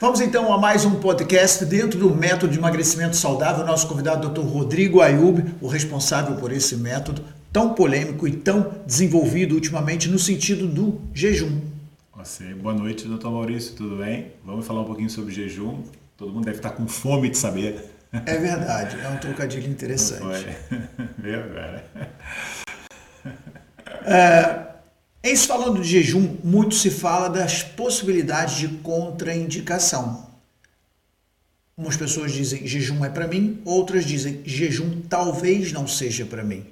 Vamos então a mais um podcast dentro do método de emagrecimento saudável. Nosso convidado, Dr. Rodrigo Ayub, o responsável por esse método tão polêmico e tão desenvolvido ultimamente no sentido do jejum. Você, boa noite, doutor Maurício, tudo bem? Vamos falar um pouquinho sobre jejum. Todo mundo deve estar com fome de saber. É verdade, é um trocadilho interessante. Foi. Veio agora. É, em se falando de jejum, muito se fala das possibilidades de contraindicação. Umas pessoas dizem jejum é para mim, outras dizem jejum talvez não seja para mim.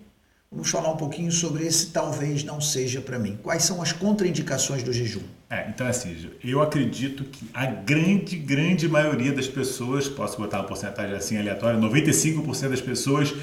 Vamos falar um pouquinho sobre esse talvez não seja para mim. Quais são as contraindicações do jejum? É, então assim, eu acredito que a grande, grande maioria das pessoas, posso botar uma porcentagem assim aleatória, 95% das pessoas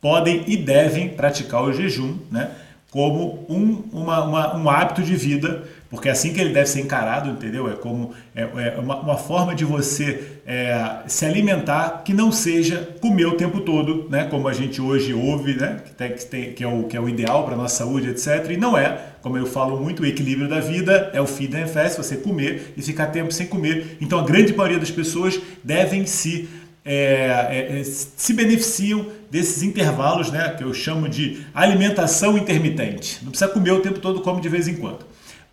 podem e devem praticar o jejum, né? Como um, uma, uma, um hábito de vida, porque é assim que ele deve ser encarado, entendeu? É como é, é uma, uma, forma de você é, se alimentar que não seja comer o tempo todo, né? Como a gente hoje ouve, né? Que, tem, que, tem, que, é, o, que é o ideal para a nossa saúde, etc. E não é, como eu falo muito, o equilíbrio da vida é o feed and fast, você comer e ficar tempo sem comer. Então a grande maioria das pessoas devem se é, é, é, se beneficiam desses intervalos, né, que eu chamo de alimentação intermitente. Não precisa comer o tempo todo, come de vez em quando.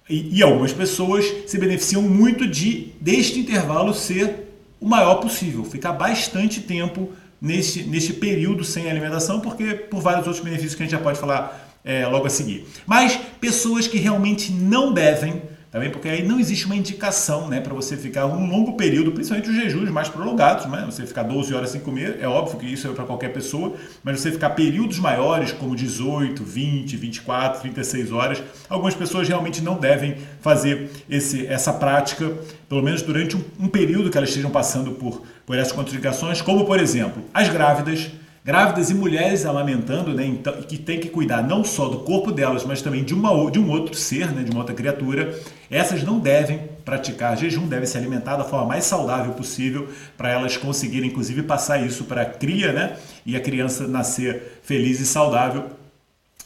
E, e algumas pessoas se beneficiam muito de deste intervalo ser o maior possível, ficar bastante tempo neste, neste período sem alimentação, porque por vários outros benefícios que a gente já pode falar é, logo a seguir. Mas pessoas que realmente não devem também porque aí não existe uma indicação né, para você ficar um longo período, principalmente os jejuns mais prolongados, né? você ficar 12 horas sem comer, é óbvio que isso é para qualquer pessoa, mas você ficar períodos maiores, como 18, 20, 24, 36 horas, algumas pessoas realmente não devem fazer esse, essa prática, pelo menos durante um, um período que elas estejam passando por, por essas contraindicações, como por exemplo, as grávidas, Grávidas e mulheres amamentando, né, então, que tem que cuidar não só do corpo delas, mas também de, uma, de um outro ser, né, de uma outra criatura, essas não devem praticar jejum, devem se alimentar da forma mais saudável possível para elas conseguirem, inclusive, passar isso para a cria né, e a criança nascer feliz e saudável.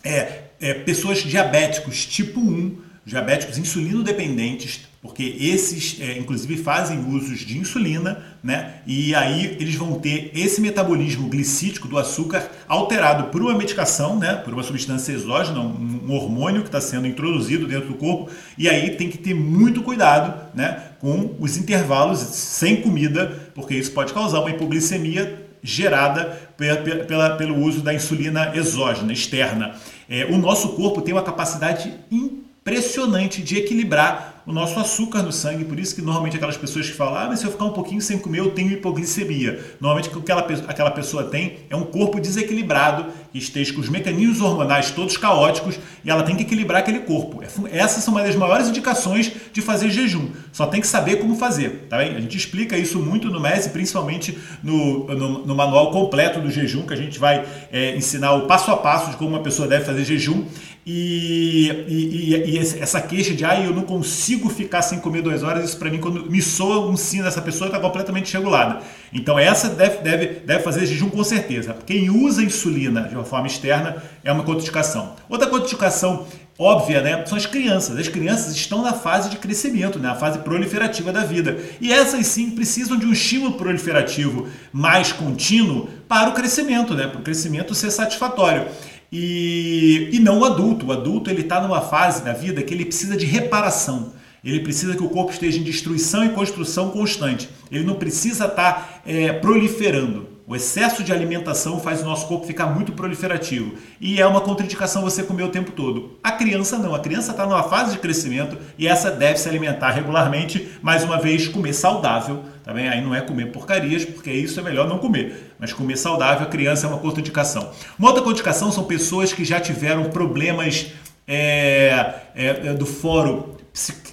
É, é, pessoas diabéticos tipo 1, diabéticos insulino dependentes, porque esses, é, inclusive, fazem usos de insulina, né? E aí eles vão ter esse metabolismo glicídico do açúcar alterado por uma medicação, né? Por uma substância exógena, um, hormônio que está sendo introduzido dentro do corpo. E aí tem que ter muito cuidado, né? Com os intervalos sem comida, porque isso pode causar uma hipoglicemia gerada pela, pela, pelo uso da insulina exógena, externa. É, o nosso corpo tem uma capacidade impressionante de equilibrar o nosso açúcar no sangue, por isso que normalmente aquelas pessoas que falam, ah, mas se eu ficar um pouquinho sem comer, eu tenho hipoglicemia. Normalmente o que aquela, pessoa tem é um corpo desequilibrado, que esteja com os mecanismos hormonais todos caóticos e ela tem que equilibrar aquele corpo. É essas são uma das maiores indicações de fazer jejum. Só tem que saber como fazer, tá bem? A gente explica isso muito no MES, principalmente no, no, no, manual completo do jejum, que a gente vai é, ensinar o passo a passo de como uma pessoa deve fazer jejum. E, e, e, essa queixa de ah, eu não consigo ficar sem comer duas horas, isso para mim, quando me soa um sino dessa pessoa, está completamente regulada. Então, essa deve, deve, deve fazer jejum com certeza. Quem usa insulina de uma forma externa é uma contraindicação. Outra contraindicação óbvia, né, são as crianças. As crianças estão na fase de crescimento, né, na fase proliferativa da vida. E essas sim precisam de um estímulo proliferativo mais contínuo para o crescimento, né, para o crescimento ser satisfatório. E, e não o adulto. O adulto ele está numa fase da vida que ele precisa de reparação. Ele precisa que o corpo esteja em destruição e construção constante. Ele não precisa estar tá, é, proliferando. O excesso de alimentação faz o nosso corpo ficar muito proliferativo e é uma contraindicação você comer o tempo todo. A criança não, a criança está numa fase de crescimento e essa deve se alimentar regularmente, mais uma vez, comer saudável. Tá bem? Aí não é comer porcarias, porque isso é melhor não comer. Mas comer saudável, a criança é uma contraindicação. Uma outra contraindicação são pessoas que já tiveram problemas é, é, do fórum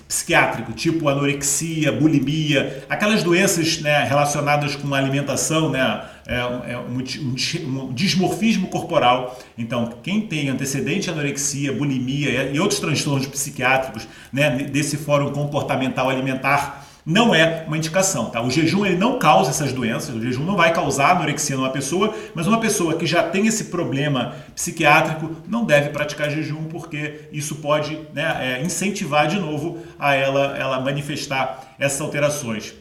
psiquiátrico, tipo anorexia, bulimia, aquelas doenças né, relacionadas com alimentação, né, é, é um, dismorfismo corporal. Então, quem tem antecedente de anorexia, bulimia e outros transtornos psiquiátricos né, desse fórum comportamental alimentar não é uma indicação, tá? O jejum ele não causa essas doenças, o jejum não vai causar anorexia numa pessoa, mas uma pessoa que já tem esse problema psiquiátrico não deve praticar jejum porque isso pode né, é, incentivar de novo a ela, ela manifestar essas alterações.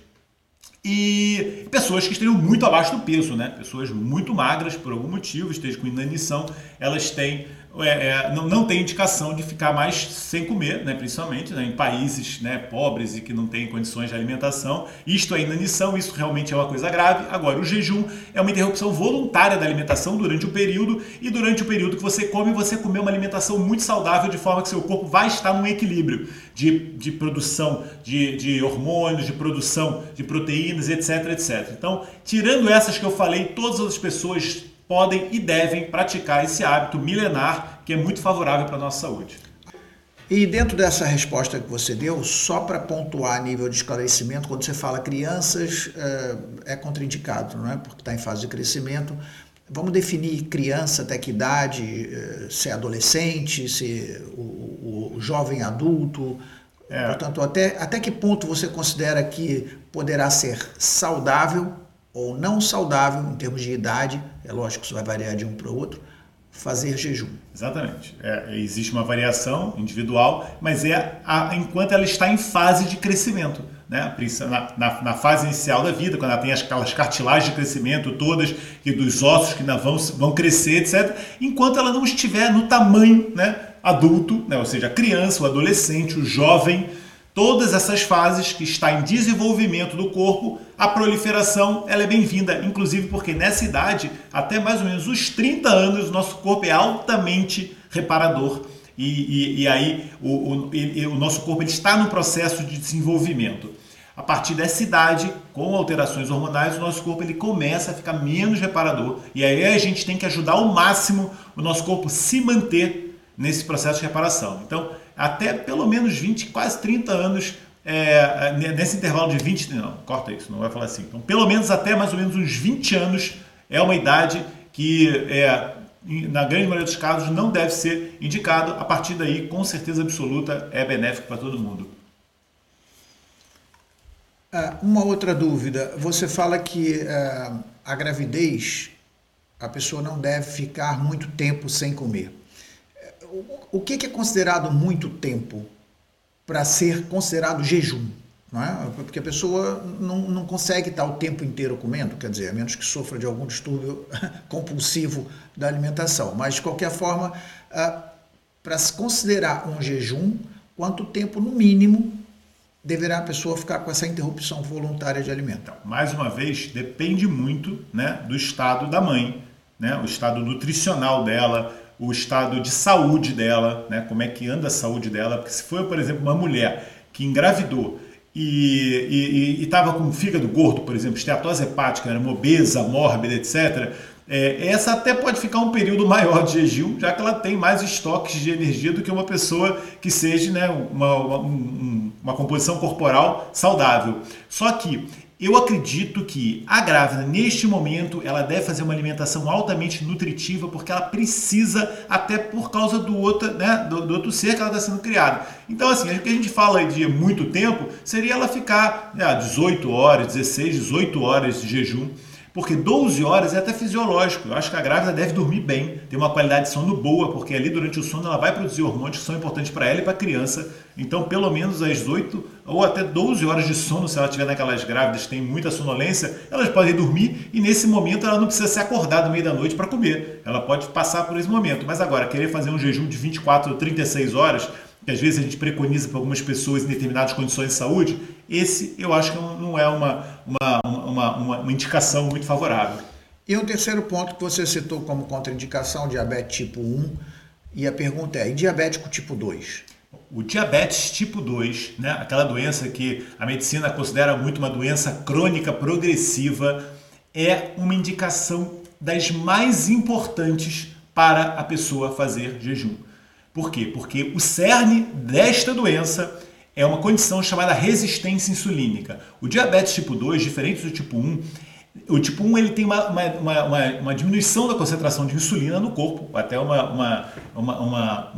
e pessoas que estejam muito abaixo do peso, né? Pessoas muito magras por algum motivo, estejam com inanição, elas têm é, é, não, não tem indicação de ficar mais sem comer, né, principalmente né, em países né, pobres e que não têm condições de alimentação. Isto é inanição, isso realmente é uma coisa grave. Agora, o jejum é uma interrupção voluntária da alimentação durante o período e durante o período que você come, você comer uma alimentação muito saudável de forma que seu corpo vai estar num equilíbrio de, de produção de, de hormônios, de produção de proteínas, etc, etc. Então, tirando essas que eu falei, todas as pessoas podem e devem praticar esse hábito milenar que é muito favorável para a nossa saúde. E dentro dessa resposta que você deu, só para pontuar a nível de esclarecimento, quando você fala crianças, é, é contraindicado, não é? Porque está em fase de crescimento. Vamos definir criança até que idade, é, se é adolescente, se o, o jovem adulto. É. Portanto, até, até que ponto você considera que poderá ser saudável ou não saudável em termos de idade, é lógico que isso vai variar de um para o outro, fazer jejum. Exatamente. É, existe uma variação individual, mas é a, enquanto ela está em fase de crescimento. Né? Na, na, na, fase inicial da vida, quando ela tem aquelas cartilagens de crescimento todas, e dos ossos que vão, vão crescer, etc., enquanto ela não estiver no tamanho né, adulto, né? ou seja, a criança, o adolescente, o jovem, todas essas fases que está em desenvolvimento do corpo, a proliferação ela é bem-vinda, inclusive porque nessa idade, até mais ou menos os 30 anos, nosso corpo é altamente reparador. E, e, e aí o, o, o, nosso corpo ele está no processo de desenvolvimento. A partir dessa idade, com alterações hormonais, o nosso corpo ele começa a ficar menos reparador. E aí a gente tem que ajudar ao máximo o nosso corpo se manter nesse processo de reparação. Então, até pelo menos 20, quase 30 anos, é, nesse intervalo de 20, não, corta isso, não vai falar assim. Então, pelo menos até mais ou menos uns 20 anos é uma idade que, é, na grande maioria dos casos, não deve ser indicado. A partir daí, com certeza absoluta, é benéfico para todo mundo. Ah, uma outra dúvida. Você fala que ah, a gravidez, a pessoa não deve ficar muito tempo sem comer o que é considerado muito tempo para ser considerado jejum? Não é? Porque a pessoa não, não consegue estar o tempo inteiro comendo, quer dizer, a menos que sofra de algum distúrbio compulsivo da alimentação. Mas, de qualquer forma, ah, para se considerar um jejum, quanto tempo, no mínimo, deverá a pessoa ficar com essa interrupção voluntária de alimento? Então, mais uma vez, depende muito né, do estado da mãe, né, o estado nutricional dela, o estado de saúde dela, né? como é que anda a saúde dela, porque se for, por exemplo, uma mulher que engravidou e estava com fígado gordo, por exemplo, esteatose hepática, era obesa, mórbida, etc., é, essa até pode ficar um período maior de jejum, já que ela tem mais estoques de energia do que uma pessoa que seja né, uma, uma, uma composição corporal saudável. Só que eu acredito que a grávida, neste momento, ela deve fazer uma alimentação altamente nutritiva, porque ela precisa, até por causa do outro, né, do, do outro ser que ela está sendo criada. Então, assim, o que a gente fala de muito tempo seria ela ficar né, 18 horas, 16, 18 horas de jejum porque 12 horas é até fisiológico. Eu acho que a grávida deve dormir bem, ter uma qualidade de sono boa, porque ali durante o sono ela vai produzir hormônios que são importantes para ela e para a criança. Então, pelo menos às 8 ou até 12 horas de sono, se ela tiver naquelas grávidas que têm muita sonolência, elas podem dormir e nesse momento ela não precisa se acordar no meio da noite para comer. Ela pode passar por esse momento. Mas agora, querer fazer um jejum de 24 ou 36 horas, que às vezes a gente preconiza para algumas pessoas em determinadas condições de saúde, esse eu acho que não é uma, uma, uma, uma, uma indicação muito favorável. E um terceiro ponto que você citou como contraindicação, diabetes tipo 1, e a pergunta é, e diabético tipo 2? O diabetes tipo 2, né, aquela doença que a medicina considera muito uma doença crônica progressiva, é uma indicação das mais importantes para a pessoa fazer jejum. Por quê? Porque o cerne desta doença é uma condição chamada resistência insulínica. O diabetes tipo 2, diferente do tipo 1, o tipo 1 ele tem uma, uma, uma, uma, diminuição da concentração de insulina no corpo, até uma, uma, uma,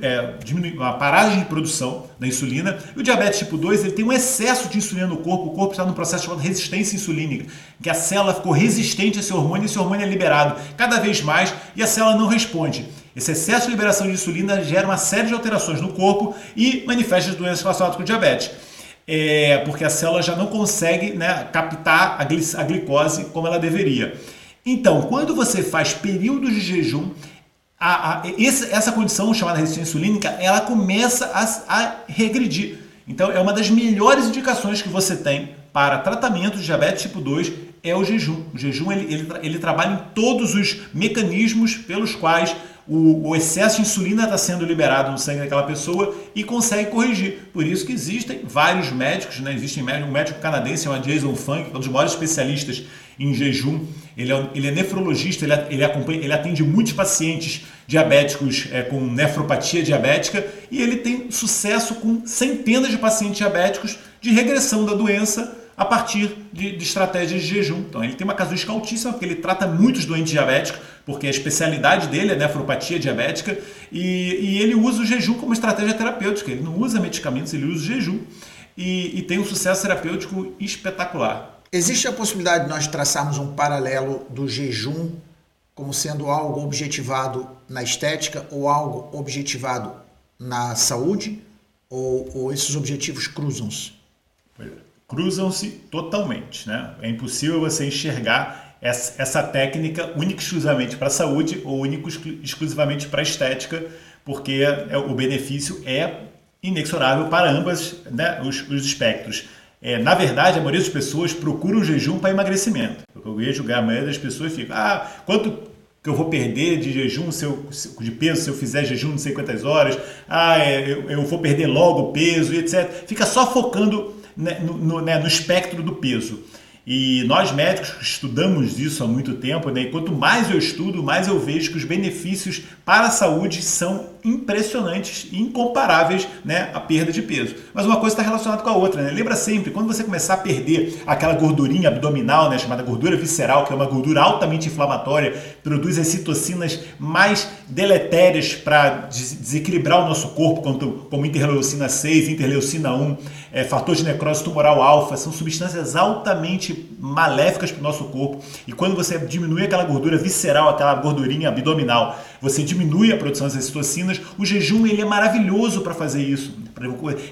é, uma paragem de produção da insulina. E o diabetes tipo 2 ele tem um excesso de insulina no corpo, o corpo está no processo chamado resistência insulínica, que a célula ficou resistente a esse hormônio e esse hormônio é liberado cada vez mais e a célula não responde. Esse excesso de liberação de insulina gera uma série de alterações no corpo e manifesta as doenças relacionadas com diabetes. é, porque a célula já não consegue né, captar a, glic a glicose como ela deveria. Então, quando você faz períodos de jejum, a, a, essa condição chamada resistência insulínica, ela começa a, a regredir. Então, é uma das melhores indicações que você tem para tratamento de diabetes tipo 2 é o jejum. O jejum ele, ele, ele trabalha em todos os mecanismos pelos quais o, o, excesso de insulina está sendo liberado no sangue daquela pessoa e consegue corrigir. Por isso que existem vários médicos, né? Existe um médico canadense, é Jason Funk, um dos maiores especialistas em jejum. Ele é, ele é nefrologista, ele, ele, acompanha, ele atende muitos pacientes diabéticos é, com nefropatia diabética e ele tem sucesso com centenas de pacientes diabéticos de regressão da doença a partir de, de, estratégias de jejum. Então ele tem uma casuística altíssima porque ele trata muitos doentes diabéticos, porque a especialidade dele é nefropatia diabética e, e ele usa o jejum como estratégia terapêutica. Ele não usa medicamentos, ele usa o jejum e, e tem um sucesso terapêutico espetacular. Existe a possibilidade de nós traçarmos um paralelo do jejum como sendo algo objetivado na estética ou algo objetivado na saúde? Ou, ou esses objetivos cruzam-se? Pois é cruzam-se totalmente. Né? É impossível você enxergar essa, técnica única e exclusivamente para a saúde ou único exclusivamente para a estética, porque é, o benefício é inexorável para ambas né, os, os espectros. É, na verdade, a maioria das pessoas procura o jejum para emagrecimento. Eu vejo que a maioria das pessoas fica, ah, quanto que eu vou perder de jejum se eu, de peso se eu fizer jejum não sei quantas horas, ah, é, eu, eu vou perder logo peso e etc. Fica só focando né, no, né, no espectro do peso. E nós médicos estudamos isso há muito tempo, né? e quanto mais eu estudo, mais eu vejo que os benefícios para a saúde são impressionantes e incomparáveis né, à perda de peso. Mas uma coisa está relacionada com a outra. Né? Lembra sempre, quando você começar a perder aquela gordurinha abdominal, né, chamada gordura visceral, que é uma gordura altamente inflamatória, produz as citocinas mais deletérias para desequilibrar o nosso corpo, como interleucina 6, interleucina 1, é, fator de necrose tumoral alfa, são substâncias altamente maléficas para o nosso corpo. E quando você diminui aquela gordura visceral, aquela gordurinha abdominal, você diminui a produção dessas citocinas. O jejum ele é maravilhoso para fazer isso.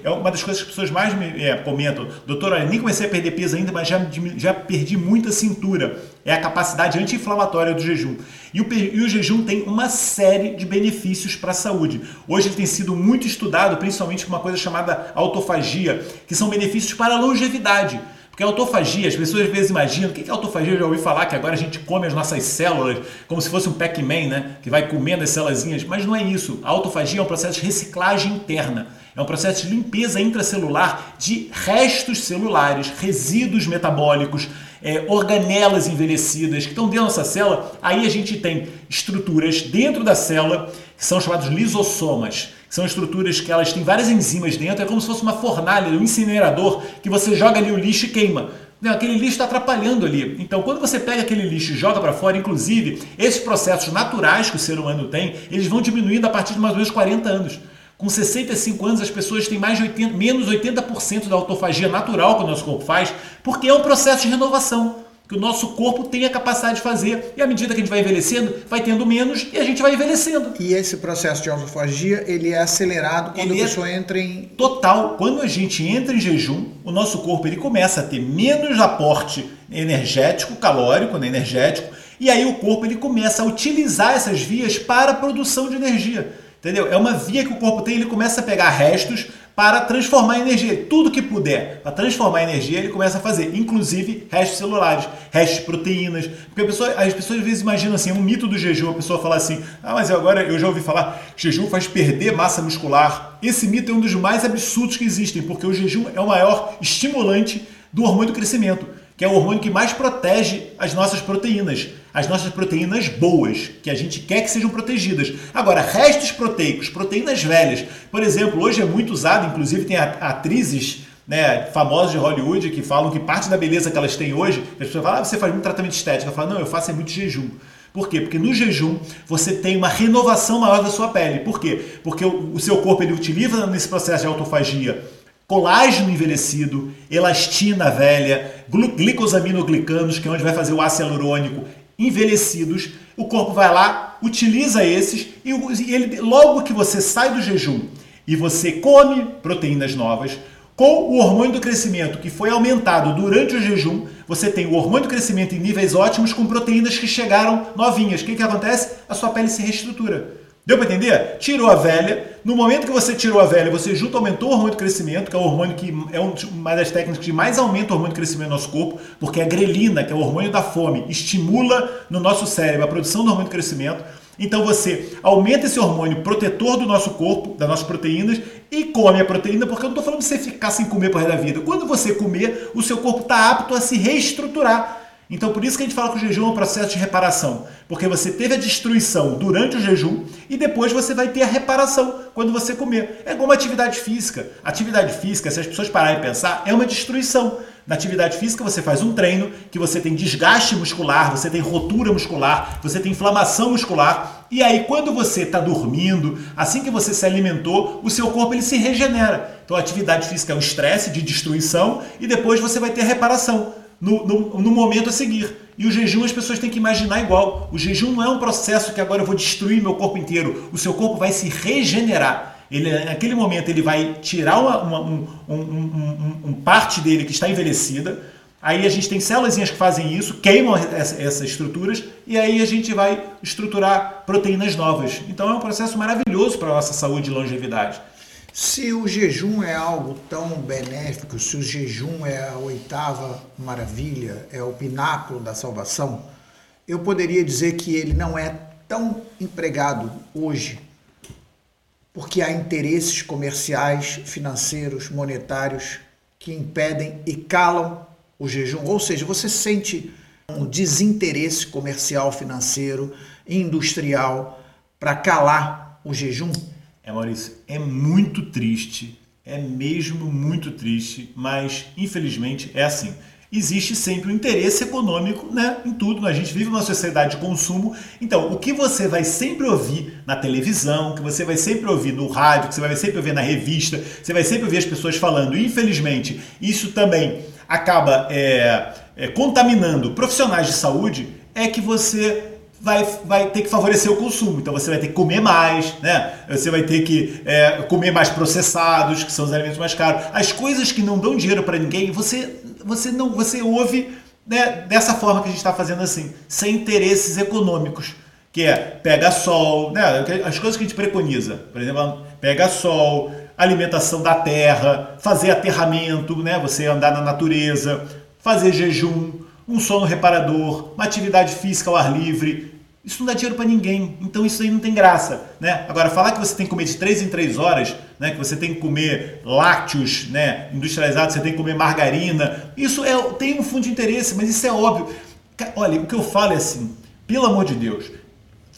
É uma das coisas que as pessoas mais me é, comentam. Doutor, olha, nem comecei a perder peso ainda, mas já, já perdi muita cintura. É a capacidade anti-inflamatória do jejum. E o, e o jejum tem uma série de benefícios para a saúde. Hoje ele tem sido muito estudado, principalmente com uma coisa chamada autofagia, que são benefícios para a longevidade. Porque a autofagia, as pessoas às vezes imaginam, o que é autofagia? Eu já ouvi falar que agora a gente come as nossas células como se fosse um Pac-Man, né? Que vai comendo as células, mas não é isso. A autofagia é um processo de reciclagem interna. É um processo de limpeza intracelular de restos celulares, resíduos metabólicos, é, organelas envelhecidas que estão dentro da nossa célula. Aí a gente tem estruturas dentro da célula que são chamados lisossomas são estruturas que elas têm várias enzimas dentro, é como se fosse uma fornalha, um incinerador que você joga ali o lixo e queima. Não, aquele lixo está atrapalhando ali. Então, quando você pega aquele lixo e joga para fora, inclusive, esses processos naturais que o ser humano tem, eles vão diminuindo a partir de mais ou menos 40 anos. Com 65 anos, as pessoas têm mais de 80, menos 80% da autofagia natural que o nosso corpo faz, porque é um processo de renovação que o nosso corpo tem a capacidade de fazer. E à medida que a gente vai envelhecendo, vai tendo menos e a gente vai envelhecendo. E esse processo de autofagia, ele é acelerado quando ele a é pessoa é entra em... Total. Quando a gente entra em jejum, o nosso corpo ele começa a ter menos aporte energético, calórico, né, energético, e aí o corpo ele começa a utilizar essas vias para a produção de energia. Entendeu? É uma via que o corpo tem, ele começa a pegar restos para transformar energia. Tudo que puder para transformar energia, ele começa a fazer, inclusive restos celulares, restos de proteínas. Porque pessoa, as pessoas às vezes imaginam assim, é um mito do jejum, a pessoa fala assim: ah, mas agora eu já ouvi falar, jejum faz perder massa muscular. Esse mito é um dos mais absurdos que existem, porque o jejum é o maior estimulante do hormônio do crescimento que é o hormônio que mais protege as nossas proteínas, as nossas proteínas boas, que a gente quer que sejam protegidas. Agora, restos proteicos, proteínas velhas, por exemplo, hoje é muito usado, inclusive tem atrizes né, famosas de Hollywood que falam que parte da beleza que elas têm hoje, as pessoas falam, ah, você faz muito tratamento estético. Eu falo, não, eu faço é muito jejum. Por quê? Porque no jejum você tem uma renovação maior da sua pele. Por quê? Porque o, seu corpo ele utiliza nesse processo de autofagia colágeno envelhecido, elastina velha, glicosaminoglicanos, que é onde vai fazer o ácido hialurônico, envelhecidos. O corpo vai lá, utiliza esses e ele, logo que você sai do jejum e você come proteínas novas, com o hormônio do crescimento que foi aumentado durante o jejum, você tem o hormônio do crescimento em níveis ótimos com proteínas que chegaram novinhas. O que, que acontece? A sua pele se reestrutura. Deu para entender? Tirou a velha. No momento que você tirou a velha, você junto aumentou o hormônio de crescimento, que é o hormônio que é uma das técnicas que mais aumenta o hormônio de crescimento no nosso corpo, porque a grelina, que é o hormônio da fome, estimula no nosso cérebro a produção do hormônio de crescimento. Então você aumenta esse hormônio protetor do nosso corpo, das nossas proteínas, e come a proteína, porque eu não estou falando de você ficar sem comer por resto da vida. Quando você comer, o seu corpo está apto a se reestruturar. Então, por isso que a gente fala que o jejum é um processo de reparação, porque você teve a destruição durante o jejum e depois você vai ter a reparação quando você comer. É como uma atividade física. Atividade física, se as pessoas pararem e pensar, é uma destruição. Na atividade física, você faz um treino que você tem desgaste muscular, você tem rotura muscular, você tem inflamação muscular. E aí, quando você está dormindo, assim que você se alimentou, o seu corpo ele se regenera. Então, a atividade física é um estresse de destruição e depois você vai ter a reparação no, no, no, momento a seguir. E o jejum as pessoas têm que imaginar igual. O jejum não é um processo que agora eu vou destruir meu corpo inteiro. O seu corpo vai se regenerar. Ele, naquele momento ele vai tirar uma, uma um, um, um, um, parte dele que está envelhecida. Aí a gente tem células que fazem isso, queimam essa, essas estruturas e aí a gente vai estruturar proteínas novas. Então é um processo maravilhoso para a nossa saúde e longevidade. Se o jejum é algo tão benéfico, se o jejum é a oitava maravilha, é o pináculo da salvação, eu poderia dizer que ele não é tão empregado hoje, porque há interesses comerciais, financeiros, monetários que impedem e calam o jejum. Ou seja, você sente um desinteresse comercial, financeiro, industrial para calar o jejum? É, Maurício, é muito triste, é mesmo muito triste, mas infelizmente é assim. Existe sempre o um interesse econômico né, em tudo. A gente vive numa sociedade de consumo. Então, o que você vai sempre ouvir na televisão, que você vai sempre ouvir no rádio, que você vai sempre ouvir na revista, você vai sempre ouvir as pessoas falando. Infelizmente, isso também acaba é, é, contaminando profissionais de saúde. É que você vai, vai ter que favorecer o consumo. Então você vai ter que comer mais, né? Você vai ter que é, comer mais processados, que são os alimentos mais caros. As coisas que não dão dinheiro para ninguém, você, você não você ouve né, dessa forma que a gente está fazendo assim, sem interesses econômicos. Que é pega sol, né? As coisas que a gente preconiza, por exemplo, pega sol, alimentação da terra, fazer aterramento, né? Você andar na natureza, fazer jejum, um sono reparador, uma atividade física ao ar livre, isso não dá dinheiro para ninguém, então isso aí não tem graça, né? Agora falar que você tem que comer de 3 em 3 horas, né, que você tem que comer lácteos, né, industrializados, você tem que comer margarina, isso é tem um fundo de interesse, mas isso é óbvio. Olha, o que eu falo é assim, pelo amor de Deus,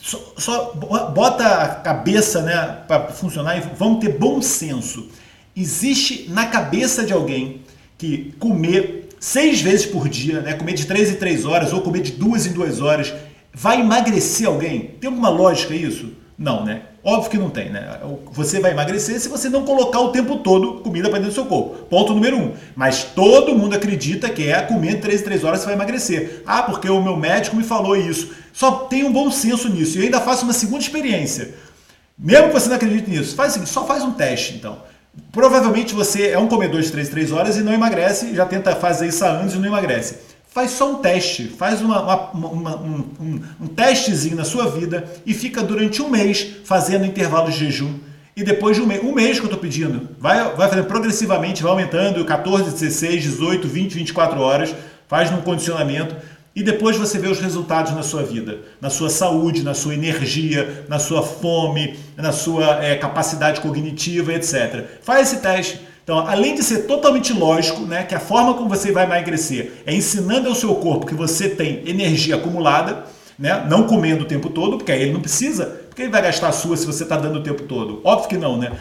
só, só bota a cabeça, né, para funcionar e vamos ter bom senso. Existe na cabeça de alguém que comer seis vezes por dia, né, comer de 3 em 3 horas ou comer de duas em duas horas Vai emagrecer alguém? Tem alguma lógica isso? Não, né? Óbvio que não tem, né? Você vai emagrecer se você não colocar o tempo todo comida para dentro do seu corpo. Ponto número um. Mas todo mundo acredita que é comer 3 3 horas você vai emagrecer. Ah, porque o meu médico me falou isso. Só tem um bom senso nisso. E eu ainda faço uma segunda experiência. Mesmo que você não acredite nisso, faz o seguinte, só faz um teste então. Provavelmente você é um comedor de 3 3 horas e não emagrece, já tenta fazer isso anos e não emagrece faz só um teste, faz uma, uma, uma, um, um, um, testezinho na sua vida e fica durante um mês fazendo intervalos de jejum. E depois de um mês, um mês que eu estou pedindo, vai, vai fazendo progressivamente, vai aumentando 14, 16, 18, 20, 24 horas, faz um condicionamento e depois você vê os resultados na sua vida, na sua saúde, na sua energia, na sua fome, na sua é, capacidade cognitiva, etc. Faz esse teste então, além de ser totalmente lógico, né, que a forma como você vai emagrecer é ensinando ao seu corpo que você tem energia acumulada, né, não comendo o tempo todo, porque aí ele não precisa, porque ele vai gastar a sua se você está dando o tempo todo. Óbvio que não, né?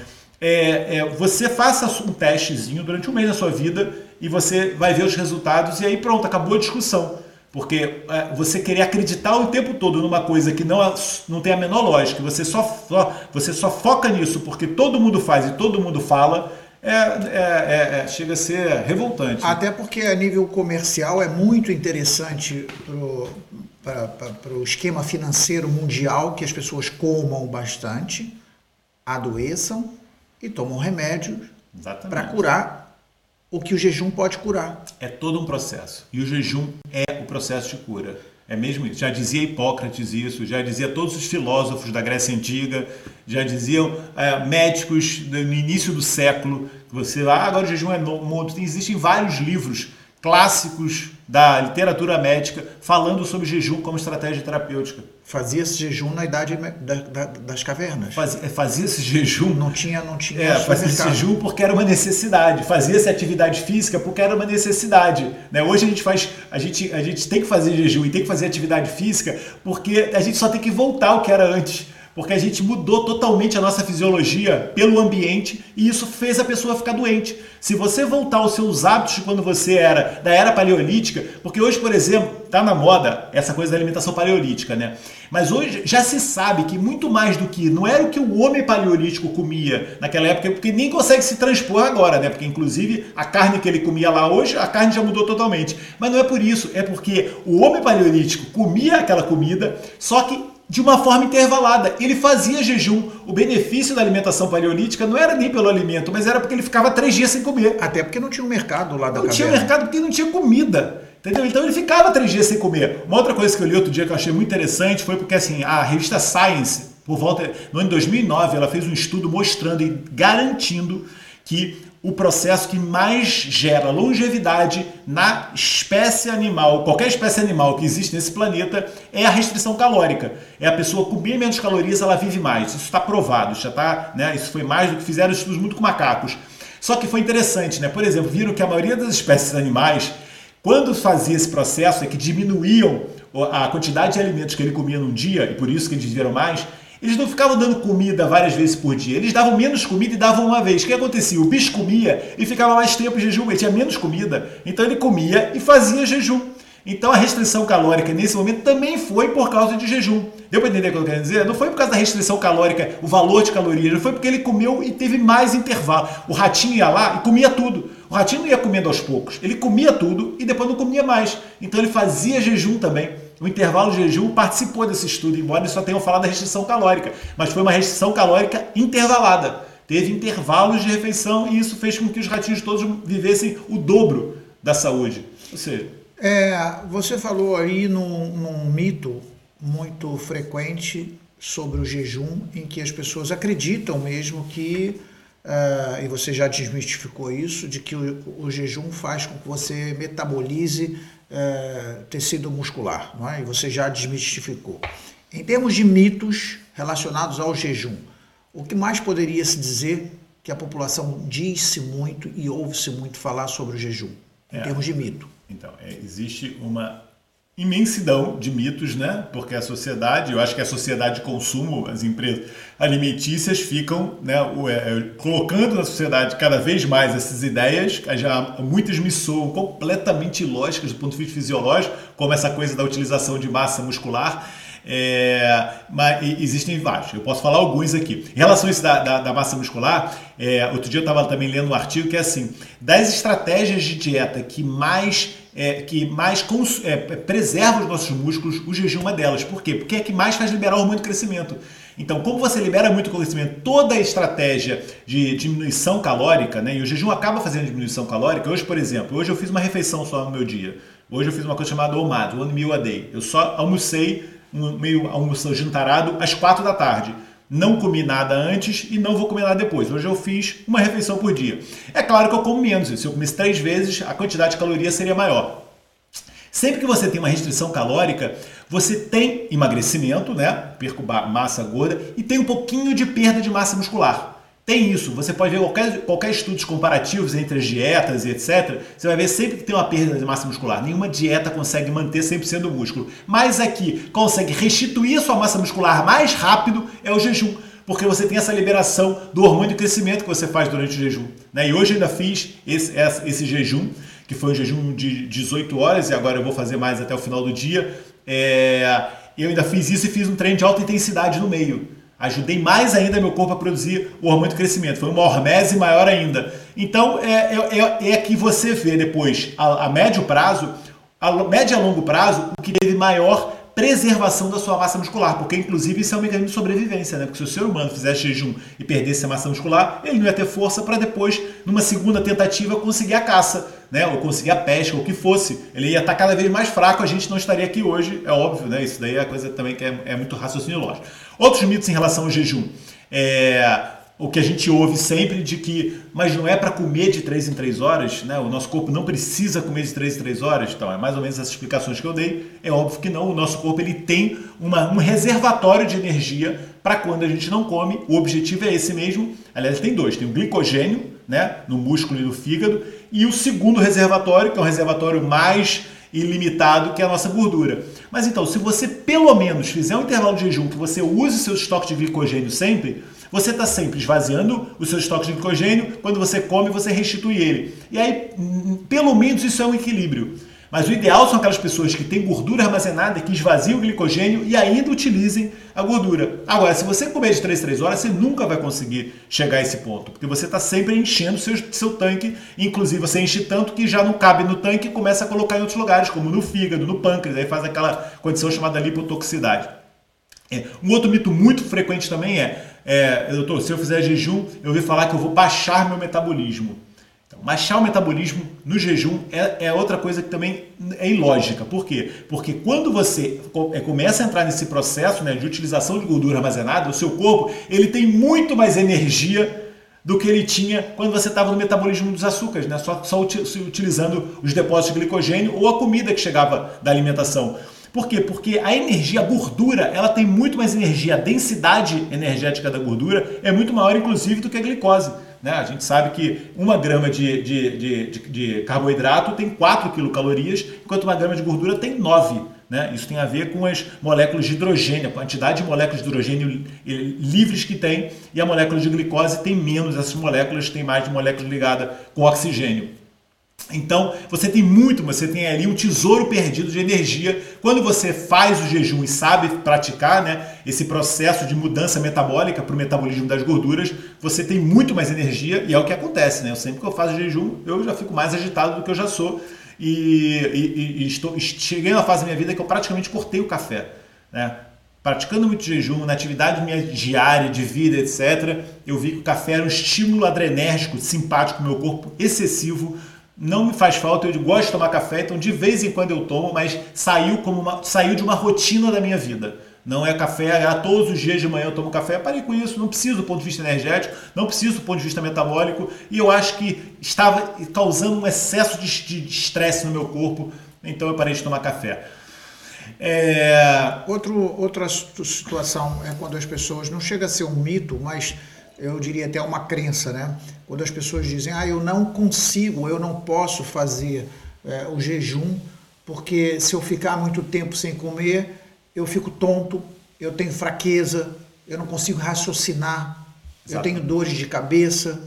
É, é, você faça um testezinho durante um mês da sua vida e você vai ver os resultados e aí pronto, acabou a discussão. Porque é, você querer acreditar o tempo todo numa coisa que não, não tem a menor lógica, você só, só, você só foca nisso porque todo mundo faz e todo mundo fala, é, é, é, chega a ser revoltante. Até porque a nível comercial é muito interessante para o esquema financeiro mundial que as pessoas comam bastante, adoeçam e tomam remédios para curar o que o jejum pode curar. É todo um processo. E o jejum é o processo de cura. É mesmo isso. Já dizia Hipócrates isso, já dizia todos os filósofos da Grécia Antiga, já diziam é, médicos no início do século. Você, ah, agora o jejum é novo. Existem vários livros clássicos da literatura médica falando sobre jejum como estratégia terapêutica. Fazia esse jejum na idade da, da, das cavernas. Fazia, fazia esse jejum. Não tinha, não tinha. É, fazia esse jejum porque era uma necessidade. Fazia essa atividade física porque era uma necessidade. Né? Hoje a gente faz, a gente, a gente tem que fazer jejum e tem que fazer atividade física porque a gente só tem que voltar ao que era antes porque a gente mudou totalmente a nossa fisiologia pelo ambiente e isso fez a pessoa ficar doente. Se você voltar aos seus hábitos de quando você era da era paleolítica, porque hoje, por exemplo, está na moda essa coisa da alimentação paleolítica, né? Mas hoje já se sabe que muito mais do que não era o que o homem paleolítico comia naquela época, porque nem consegue se transpor agora, né? Porque inclusive a carne que ele comia lá hoje, a carne já mudou totalmente. Mas não é por isso, é porque o homem paleolítico comia aquela comida, só que de uma forma intervalada. Ele fazia jejum. O benefício da alimentação paleolítica não era nem pelo alimento, mas era porque ele ficava três dias sem comer. Até porque não tinha um mercado lá da Não tinha mercado porque não tinha comida. Entendeu? Então ele ficava três dias sem comer. Uma outra coisa que eu li outro dia que eu achei muito interessante foi porque assim, a revista Science, por volta no ano de 2009, ela fez um estudo mostrando e garantindo que o processo que mais gera longevidade na espécie animal, qualquer espécie animal que existe nesse planeta, é a restrição calórica. É a pessoa comer menos calorias, ela vive mais. Isso está provado, já tá, né? Isso foi mais do que fizeram estudos muito com macacos. Só que foi interessante, né? Por exemplo, viram que a maioria das espécies animais, quando fazia esse processo, é que diminuíam a quantidade de alimentos que ele comia num dia, e por isso que eles viveram mais, eles não ficavam dando comida várias vezes por dia. Eles davam menos comida e davam uma vez. O que acontecia? O bicho comia e ficava mais tempo em jejum. Ele tinha menos comida. Então ele comia e fazia jejum. Então a restrição calórica nesse momento também foi por causa de jejum. Deu para entender o que eu quero dizer? Não foi por causa da restrição calórica, o valor de calorias, não foi porque ele comeu e teve mais intervalo. O ratinho ia lá e comia tudo. O ratinho não ia comendo aos poucos, ele comia tudo e depois não comia mais. Então ele fazia jejum também. O intervalo de jejum participou desse estudo, embora eles só tenham falado da restrição calórica, mas foi uma restrição calórica intervalada. Teve intervalos de refeição e isso fez com que os ratinhos todos vivessem o dobro da saúde. Ou seja. É, você falou aí num, num mito muito frequente sobre o jejum, em que as pessoas acreditam mesmo que, uh, e você já desmistificou isso, de que o, o jejum faz com que você metabolize é, tecido muscular, não é? e você já desmistificou. Em termos de mitos relacionados ao jejum, o que mais poderia se dizer que a população diz-se muito e ouve-se muito falar sobre o jejum, em é. termos de mito? Então, é, existe uma imensidão de mitos, né? Porque a sociedade, eu acho que a sociedade de consumo, as empresas alimentícias ficam, né, é, colocando na sociedade cada vez mais essas ideias, já muitas me soam completamente ilógicas do ponto de vista fisiológico, como essa coisa da utilização de massa muscular. É, mas existem vários, eu posso falar alguns aqui. Em relação a isso da, da, da massa muscular, é, outro dia eu estava também lendo um artigo que é assim: das estratégias de dieta que mais é, que mais é, preserva os nossos músculos, o jejum é uma delas. Por quê? Porque é que mais faz liberar o hormônio crescimento. Então, como você libera muito crescimento, toda a estratégia de diminuição calórica, né, e o jejum acaba fazendo diminuição calórica. Hoje, por exemplo, hoje eu fiz uma refeição só no meu dia. Hoje eu fiz uma coisa chamada OMAD, One Meal a Day. Eu só almocei, um meio almoço jantarado, às quatro da tarde. Não comi nada antes e não vou comer nada depois. Hoje eu fiz uma refeição por dia. É claro que eu como menos. Se eu comesse três vezes, a quantidade de calorias seria maior. Sempre que você tem uma restrição calórica, você tem emagrecimento, né? Perco massa gorda e tem um pouquinho de perda de massa muscular. Tem isso. Você pode ver qualquer, qualquer estudos comparativos entre as dietas e etc. Você vai ver sempre que tem uma perda de massa muscular. Nenhuma dieta consegue manter 100% do músculo. Mas aqui consegue restituir a sua massa muscular mais rápido é o jejum. Porque você tem essa liberação do hormônio de crescimento que você faz durante o jejum. Né? E hoje eu ainda fiz esse, esse jejum, que foi um jejum de 18 horas, e agora eu vou fazer mais até o final do dia. É, eu ainda fiz isso e fiz um treino de alta intensidade no meio. Ajudei mais ainda meu corpo a produzir o hormônio de crescimento. Foi uma hormese maior ainda. Então é, é, é, é que você vê depois, a, a médio prazo, a médio a longo prazo, o que teve maior preservação da sua massa muscular, porque inclusive isso é um mecanismo de sobrevivência, né? Porque se o ser humano fizesse jejum e perdesse a massa muscular, ele não ia ter força para depois, numa segunda tentativa, conseguir a caça, né? Ou conseguir a pesca, ou o que fosse. Ele ia estar cada vez mais fraco, a gente não estaria aqui hoje, é óbvio, né? Isso daí é a coisa também que é, é muito raciocínio lógico. Outros mitos em relação ao jejum. É, o que a gente ouve sempre de que, mas não é para comer de 3 em 3 horas, né? O nosso corpo não precisa comer de 3 em 3 horas, então é mais ou menos essas explicações que eu dei. É óbvio que não, o nosso corpo ele tem uma, um reservatório de energia para quando a gente não come. O objetivo é esse mesmo. Aliás, tem dois, tem o glicogênio, né, no músculo e no fígado, e o segundo reservatório, que é um reservatório mais ilimitado, que é a nossa gordura. Mas então, se você pelo menos fizer um intervalo de jejum que você use o seu estoque de glicogênio sempre, você está sempre esvaziando os seus estoques de glicogênio, quando você come, você restitui ele. E aí, pelo menos isso é um equilíbrio. Mas o ideal são aquelas pessoas que têm gordura armazenada, que esvaziam o glicogênio e ainda utilizem a gordura. Agora, se você comer de 3 3 horas, você nunca vai conseguir chegar a esse ponto, porque você está sempre enchendo seu, seu tanque, inclusive você enche tanto que já não cabe no tanque e começa a colocar em outros lugares, como no fígado, no pâncreas, aí faz aquela condição chamada lipotoxicidade. É. Um outro mito muito frequente também é é, doutor, se eu fizer jejum, eu ouvi falar que eu vou baixar meu metabolismo. Baixar o metabolismo no jejum é, é, outra coisa que também é ilógica. Por quê? Porque quando você é, começa a entrar nesse processo né, de utilização de gordura armazenada, o seu corpo ele tem muito mais energia do que ele tinha quando você estava no metabolismo dos açúcares, né? só, só utilizando os depósitos de glicogênio ou a comida que chegava da alimentação. Por quê? Porque a energia, a gordura, ela tem muito mais energia, a densidade energética da gordura é muito maior, inclusive, do que a glicose. Né? A gente sabe que uma grama de, de, de, de, de carboidrato tem 4 quilocalorias, enquanto uma grama de gordura tem 9. Né? Isso tem a ver com as moléculas de hidrogênio, a quantidade de moléculas de hidrogênio livres que tem, e a molécula de glicose tem menos, essas moléculas têm mais de moléculas ligadas com oxigênio. Então, você tem muito, você tem ali um tesouro perdido de energia. Quando você faz o jejum e sabe praticar né, esse processo de mudança metabólica para o metabolismo das gorduras, você tem muito mais energia e é o que acontece. Né? Eu sempre que eu faço jejum, eu já fico mais agitado do que eu já sou. E, e, e estou, cheguei numa fase da minha vida que eu praticamente cortei o café. Né? Praticando muito jejum, na atividade minha diária, de vida, etc., eu vi que o café era um estímulo adrenérgico, simpático no meu corpo, excessivo não me faz falta, eu gosto de tomar café, então de vez em quando eu tomo, mas saiu, como uma, saiu de uma rotina da minha vida. Não é café, ah, todos os dias de manhã eu tomo café, parei com isso, não preciso do ponto de vista energético, não preciso do ponto de vista metabólico, e eu acho que estava causando um excesso de estresse no meu corpo, então eu parei de tomar café. É... Outro, outra situação é quando as pessoas, não chega a ser um mito, mas eu diria até uma crença, né? Quando as pessoas dizem, ah, eu não consigo, eu não posso fazer é, o jejum, porque se eu ficar muito tempo sem comer, eu fico tonto, eu tenho fraqueza, eu não consigo raciocinar, eu tenho dores de cabeça.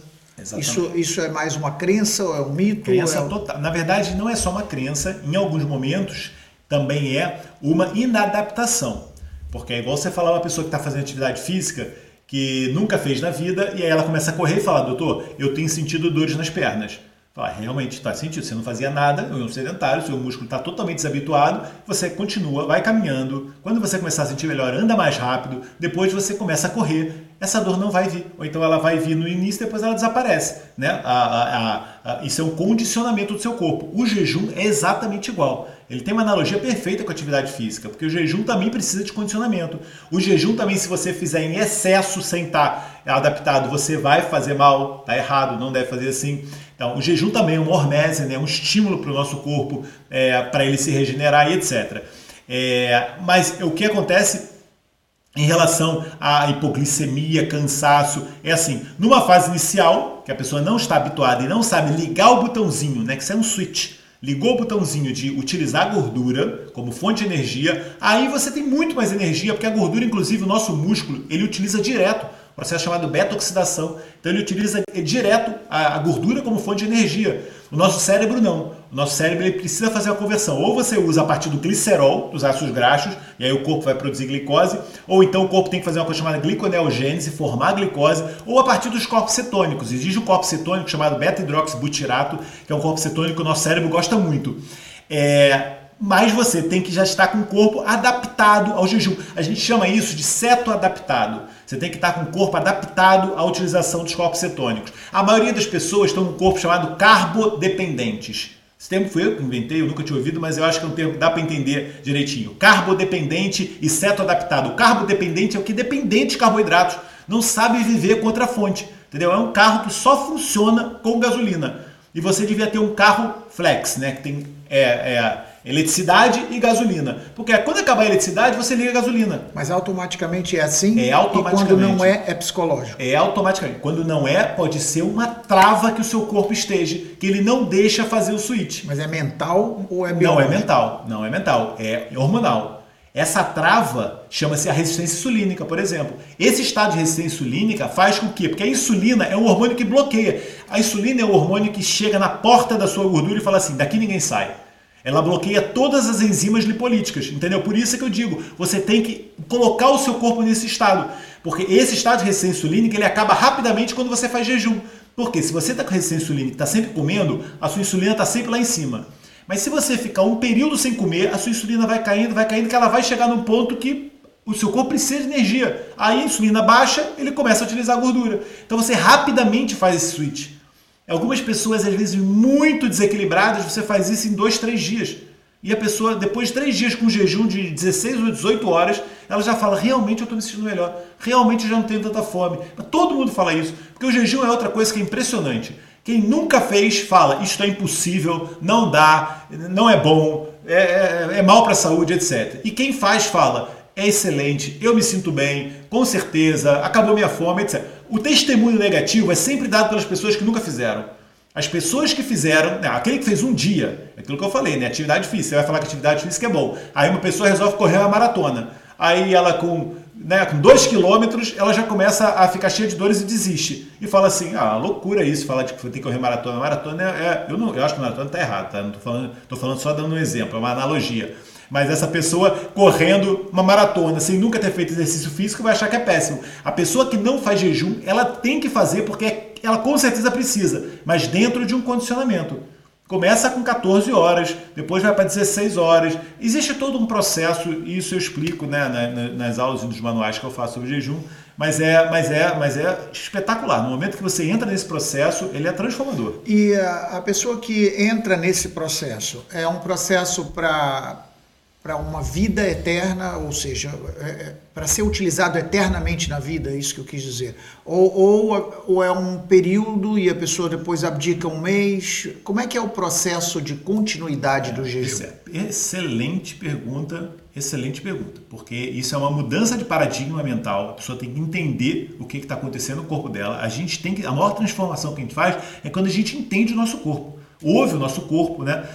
Isso, isso é mais uma crença ou é um mito? Crença é... total. Na verdade, não é só uma crença, em alguns momentos também é uma inadaptação. Porque é igual você falar uma pessoa que está fazendo atividade física que nunca fez na vida, e aí ela começa a correr e fala, doutor, eu tenho sentido dores nas pernas. Fala, realmente está sentindo, você não fazia nada, eu é um sedentário, seu músculo está totalmente desabituado, você continua, vai caminhando, quando você começar a sentir melhor, anda mais rápido, depois você começa a correr, essa dor não vai vir, ou então ela vai vir no início, depois ela desaparece, né? A, a, a, isso é um condicionamento do seu corpo. O jejum é exatamente igual. Ele tem uma analogia perfeita com a atividade física, porque o jejum também precisa de condicionamento. O jejum também, se você fizer em excesso sem estar adaptado, você vai fazer mal, tá errado, não deve fazer assim. Então, o jejum também é uma hormese, né, um estímulo para o nosso corpo, é, para ele se regenerar e etc. É, mas o que acontece em relação à hipoglicemia, cansaço, é assim, numa fase inicial, que a pessoa não está habituada e não sabe ligar o botãozinho, né, que isso é um switch, ligou o botãozinho de utilizar gordura como fonte de energia, aí você tem muito mais energia, porque a gordura, inclusive o nosso músculo, ele utiliza direto processo chamado beta-oxidação. Então ele utiliza direto a, gordura como fonte de energia. O nosso cérebro não. O nosso cérebro precisa fazer uma conversão. Ou você usa a partir do glicerol, dos ácidos graxos, e aí o corpo vai produzir glicose, ou então o corpo tem que fazer uma coisa chamada gliconeogênese, formar glicose, ou a partir dos corpos cetônicos. Existe um corpo cetônico chamado beta-hidroxibutirato, que é um corpo cetônico que o nosso cérebro gosta muito. É, mas você tem que já estar com o corpo adaptado ao jejum. A gente chama isso de ceto adaptado. Você tem que estar com o corpo adaptado à utilização dos corpos cetônicos. A maioria das pessoas com um corpo chamado carbodependentes. Esse termo foi eu que inventei, eu nunca tinha ouvido, mas eu acho que é um termo que dá para entender direitinho. Carbodependente e ceto adaptado. O carbodependente é o que dependente de carboidratos, não sabe viver com outra fonte. Entendeu? É um carro que só funciona com gasolina. E você devia ter um carro flex, né? Que tem é, é, eletricidade e gasolina. Porque quando acabar a eletricidade, você liga a gasolina. Mas automaticamente é assim? É automaticamente. E quando não é, é psicológico? É automaticamente. Quando não é, pode ser uma trava que o seu corpo esteja, que ele não deixa fazer o switch. Mas é mental ou é biológico? Não é mental, não é mental, é hormonal. Essa trava chama-se a resistência insulínica, por exemplo. Esse estado de resistência insulínica faz com que, porque a insulina é um hormônio que bloqueia. A insulina é o hormônio que chega na porta da sua gordura e fala assim: daqui ninguém sai. Ela bloqueia todas as enzimas lipolíticas, entendeu? Por isso é que eu digo, você tem que colocar o seu corpo nesse estado, porque esse estado de resistência insulínica ele acaba rapidamente quando você faz jejum. Porque se você está com resistência insulínica está sempre comendo, a sua insulina está sempre lá em cima. Mas se você ficar um período sem comer, a sua insulina vai caindo, vai caindo, que ela vai chegar num ponto que o seu corpo precisa de energia. Aí a insulina baixa, ele começa a utilizar a gordura. Então você rapidamente faz esse switch. Algumas pessoas, às vezes, muito desequilibradas, você faz isso em dois, três dias. E a pessoa, depois de três dias com jejum de 16 ou 18 horas, ela já fala: realmente eu estou me sentindo melhor, realmente eu já não tenho tanta fome. Todo mundo fala isso, porque o jejum é outra coisa que é impressionante. Quem nunca fez fala: Isso é impossível, não dá, não é bom, é, é, é mal para a saúde, etc. E quem faz fala: É excelente, eu me sinto bem, com certeza, acabou minha fome, etc. O testemunho negativo é sempre dado pelas pessoas que nunca fizeram. As pessoas que fizeram, né, aquele que fez um dia, é aquilo que eu falei, né? Atividade física, você vai falar que atividade física é bom. Aí uma pessoa resolve correr uma maratona. Aí ela com né, com dois quilômetros, ela já começa a ficar cheia de dores e desiste. E fala assim, ah, loucura isso, falar de que tem que correr maratona. Maratona é, é eu, não, eu acho que maratona está errado, tá? Não tô falando, tô falando só dando um exemplo, é uma analogia. Mas essa pessoa correndo uma maratona sem nunca ter feito exercício físico vai achar que é péssimo. A pessoa que não faz jejum, ela tem que fazer porque ela com certeza precisa, mas dentro de um condicionamento. Começa com 14 horas, depois vai para 16 horas. Existe todo um processo, e isso eu explico né, nas aulas e nos manuais que eu faço sobre jejum, mas é, mas é, mas é espetacular. No momento que você entra nesse processo, ele é transformador. E a, a pessoa que entra nesse processo, é um processo para para uma vida eterna, ou seja, é, é, para ser utilizado eternamente na vida, é isso que eu quis dizer. Ou, ou, ou, é um período e a pessoa depois abdica um mês. Como é que é o processo de continuidade é, do jejum? Excelente pergunta, excelente pergunta, porque isso é uma mudança de paradigma mental. A pessoa tem que entender o que está acontecendo no corpo dela. A gente tem que, a maior transformação que a gente faz é quando a gente entende o nosso corpo, ouve o nosso corpo, né?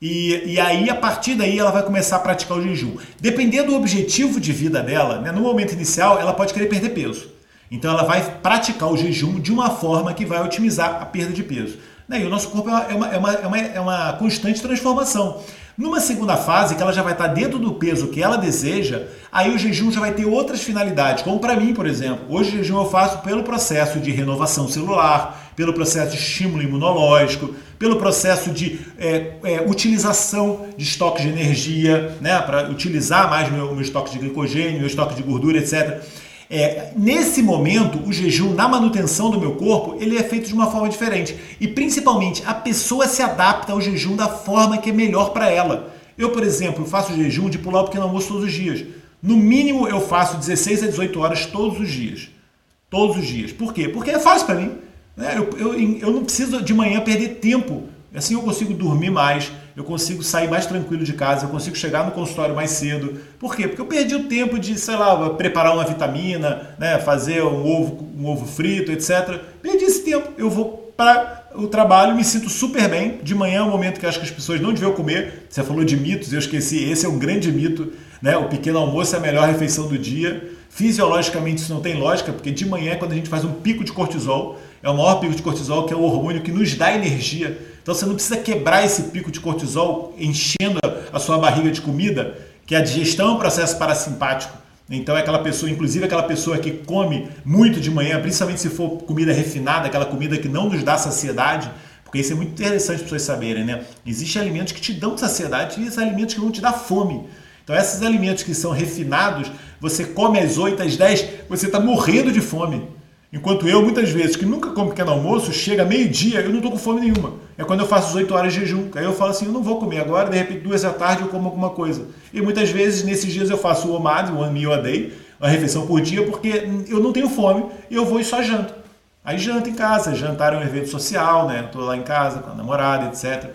E, e aí, a partir daí, ela vai começar a praticar o jejum. Dependendo do objetivo de vida dela, né, no momento inicial, ela pode querer perder peso. Então, ela vai praticar o jejum de uma forma que vai otimizar a perda de peso. Né, e o nosso corpo é uma, é uma, é uma, é uma constante transformação. Numa segunda fase, que ela já vai estar dentro do peso que ela deseja, aí o jejum já vai ter outras finalidades, como para mim, por exemplo. Hoje o jejum eu faço pelo processo de renovação celular, pelo processo de estímulo imunológico, pelo processo de é, é, utilização de estoque de energia, né, para utilizar mais meu, meu estoque de glicogênio, meu estoque de gordura, etc. É, nesse momento, o jejum na manutenção do meu corpo, ele é feito de uma forma diferente. E principalmente, a pessoa se adapta ao jejum da forma que é melhor para ela. Eu, por exemplo, faço jejum de pular o pequeno almoço todos os dias. No mínimo, eu faço 16 a 18 horas todos os dias. Todos os dias. Por quê? Porque é fácil para mim. Né? Eu, eu, eu não preciso de manhã perder tempo. Assim eu consigo dormir mais, eu consigo sair mais tranquilo de casa, eu consigo chegar no consultório mais cedo. Por quê? Porque eu perdi o tempo de, sei lá, preparar uma vitamina, né, fazer um ovo, um ovo frito, etc. Perdi esse tempo. Eu vou para o trabalho, me sinto super bem. De manhã é um momento que acho que as pessoas não deviam comer. Você falou de mitos, eu esqueci. Esse é um grande mito. Né? O pequeno almoço é a melhor refeição do dia. Fisiologicamente isso não tem lógica, porque de manhã é quando a gente faz um pico de cortisol é o maior pico de cortisol, que é o hormônio que nos dá energia. Então você não precisa quebrar esse pico de cortisol enchendo a sua barriga de comida, que a digestão é um processo parasimpático. Então é aquela pessoa, inclusive aquela pessoa que come muito de manhã, principalmente se for comida refinada, aquela comida que não nos dá saciedade, Porque isso é muito interessante as pessoas saberem, né? Existem alimentos que te dão saciedade e existem alimentos que vão te dar fome. Então, esses alimentos que são refinados, você come às 8, às 10, você está morrendo de fome. Enquanto eu, muitas vezes, que nunca como pequeno almoço, chega meio-dia, eu não estou com fome nenhuma. É quando eu faço as 8 horas de jejum. Aí eu falo assim, eu não vou comer agora, de repente, duas da tarde eu como alguma coisa. E muitas vezes, nesses dias, eu faço o OMAD, One Meal a Day, uma refeição por dia, porque eu não tenho fome e eu vou e só janto. Aí janto em casa, jantar é um evento social, né? Estou lá em casa com a namorada, etc.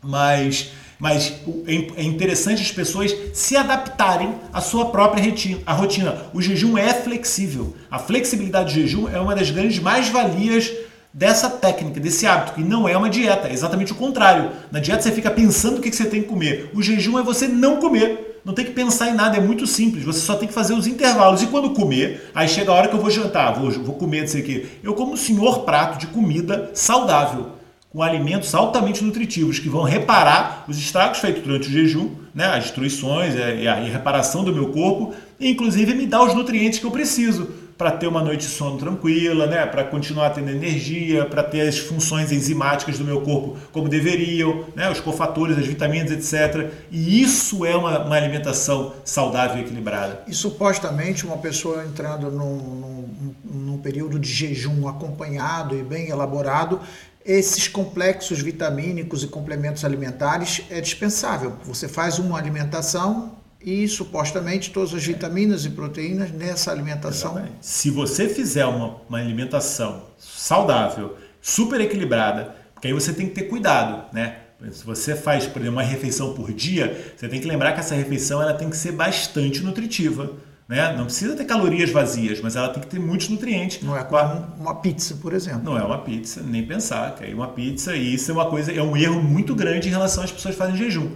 Mas mas é, é interessante as pessoas se adaptarem à sua própria rotina. O jejum é flexível. A flexibilidade do jejum é uma das grandes mais-valias dessa técnica, desse hábito, que não é uma dieta, é exatamente o contrário. Na dieta você fica pensando o que você tem que comer. O jejum é você não comer. Não tem que pensar em nada, é muito simples. Você só tem que fazer os intervalos. E quando comer, aí chega a hora que eu vou jantar, vou, vou comer, não sei o quê. Eu como um senhor prato de comida saudável com alimentos altamente nutritivos que vão reparar os estragos feitos durante o jejum, né, as destruições é, e a reparação do meu corpo, e inclusive me dar os nutrientes que eu preciso para ter uma noite de sono tranquila, né, para continuar tendo energia, para ter as funções enzimáticas do meu corpo como deveriam, né, os cofatores, as vitaminas, etc. E isso é uma, uma alimentação saudável e equilibrada. E supostamente uma pessoa entrando num, num, num período de jejum acompanhado e bem elaborado, esses complexos vitamínicos e complementos alimentares é dispensável. Você faz uma alimentação e supostamente todas as vitaminas e proteínas nessa alimentação. Exatamente. Se você fizer uma, uma alimentação saudável, super equilibrada, porque aí você tem que ter cuidado, né? Se você faz, por exemplo, uma refeição por dia, você tem que lembrar que essa refeição ela tem que ser bastante nutritiva né? Não precisa ter calorias vazias, mas ela tem que ter muitos nutrientes. Não é como uma pizza, por exemplo. Não é uma pizza, nem pensar. Que é uma pizza e isso é uma coisa, é um erro muito grande em relação às pessoas que fazem jejum.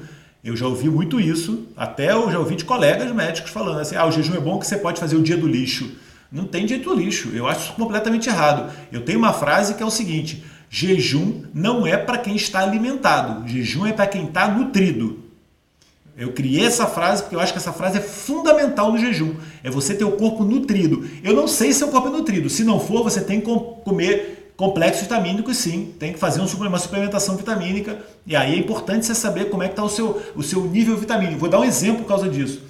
Eu já ouvi muito isso, até eu já ouvi de colegas médicos falando assim: ah, o jejum é bom que você pode fazer o dia do lixo. Não tem dia do lixo. Eu acho isso completamente errado. Eu tenho uma frase que é o seguinte: jejum não é para quem está alimentado, jejum é para quem está nutrido. Eu criei essa frase porque eu acho que essa frase é fundamental no jejum. É você ter o corpo nutrido. Eu não sei se o corpo é nutrido. Se não for, você tem que comer complexos vitamínicos sim. Tem que fazer uma suplementação vitamínica. E aí é importante você saber como é que está o seu, o seu nível vitamínico. Vou dar um exemplo por causa disso.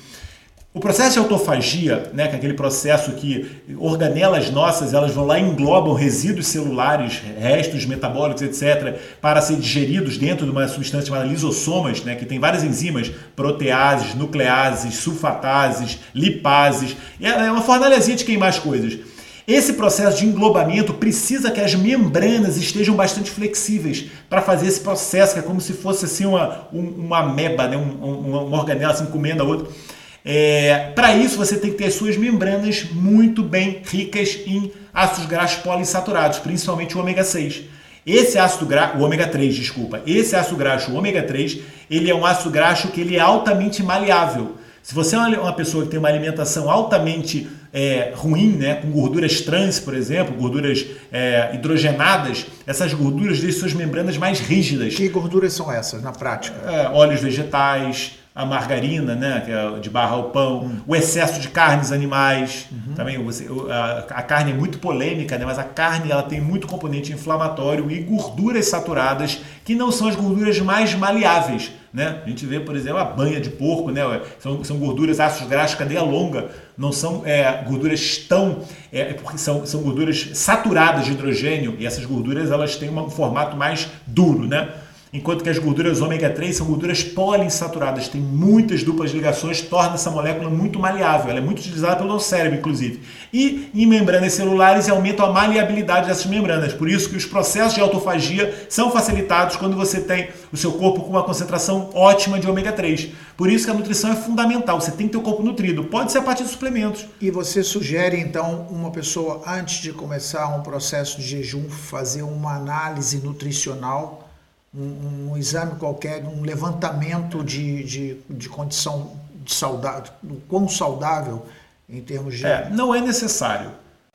O processo de autofagia, né, que é aquele processo que organelas nossas elas vão lá e englobam resíduos celulares, restos metabólicos, etc., para ser digeridos dentro de uma substância chamada lisossomas, né, que tem várias enzimas, proteases, nucleases, sulfatases, lipases, é, é uma fornalhazinha de queimar as coisas. Esse processo de englobamento precisa que as membranas estejam bastante flexíveis para fazer esse processo, que é como se fosse assim uma, uma ameba, né? um, um, uma organela assim, comendo a outra. É, Para isso, você tem que ter as suas membranas muito bem ricas em ácidos graxos poliinsaturados, principalmente o ômega 6. Esse ácido graxo, o ômega 3, desculpa, esse ácido graxo, o ômega 3, ele é um ácido graxo que ele é altamente maleável. Se você é uma pessoa que tem uma alimentação altamente é, ruim, né, com gorduras trans, por exemplo, gorduras é, hidrogenadas, essas gorduras deixam suas membranas mais rígidas. Que gorduras são essas na prática? É, óleos vegetais, a margarina, né, que é de barra ao pão, uhum. o excesso de carnes animais, uhum. também você, a, a, carne é muito polêmica, né, mas a carne ela tem muito componente inflamatório e gorduras saturadas que não são as gorduras mais maleáveis, né? A gente vê, por exemplo, a banha de porco, né, são, são gorduras ácidos graxos cadeia longa, não são é, gorduras tão, é, porque são, são gorduras saturadas de hidrogênio e essas gorduras elas têm um formato mais duro, né? Enquanto que as gorduras ômega 3 são gorduras poliinsaturadas, têm muitas duplas ligações, torna essa molécula muito maleável. Ela é muito utilizada pelo nosso cérebro, inclusive. E em membranas celulares aumentam a maleabilidade dessas membranas. Por isso que os processos de autofagia são facilitados quando você tem o seu corpo com uma concentração ótima de ômega 3. Por isso que a nutrição é fundamental. Você tem que ter o corpo nutrido. Pode ser a partir de suplementos. E você sugere, então, uma pessoa, antes de começar um processo de jejum, fazer uma análise nutricional um, um exame qualquer, um levantamento de, de, de condição de saudável, do quão saudável em termos de. É, não é necessário.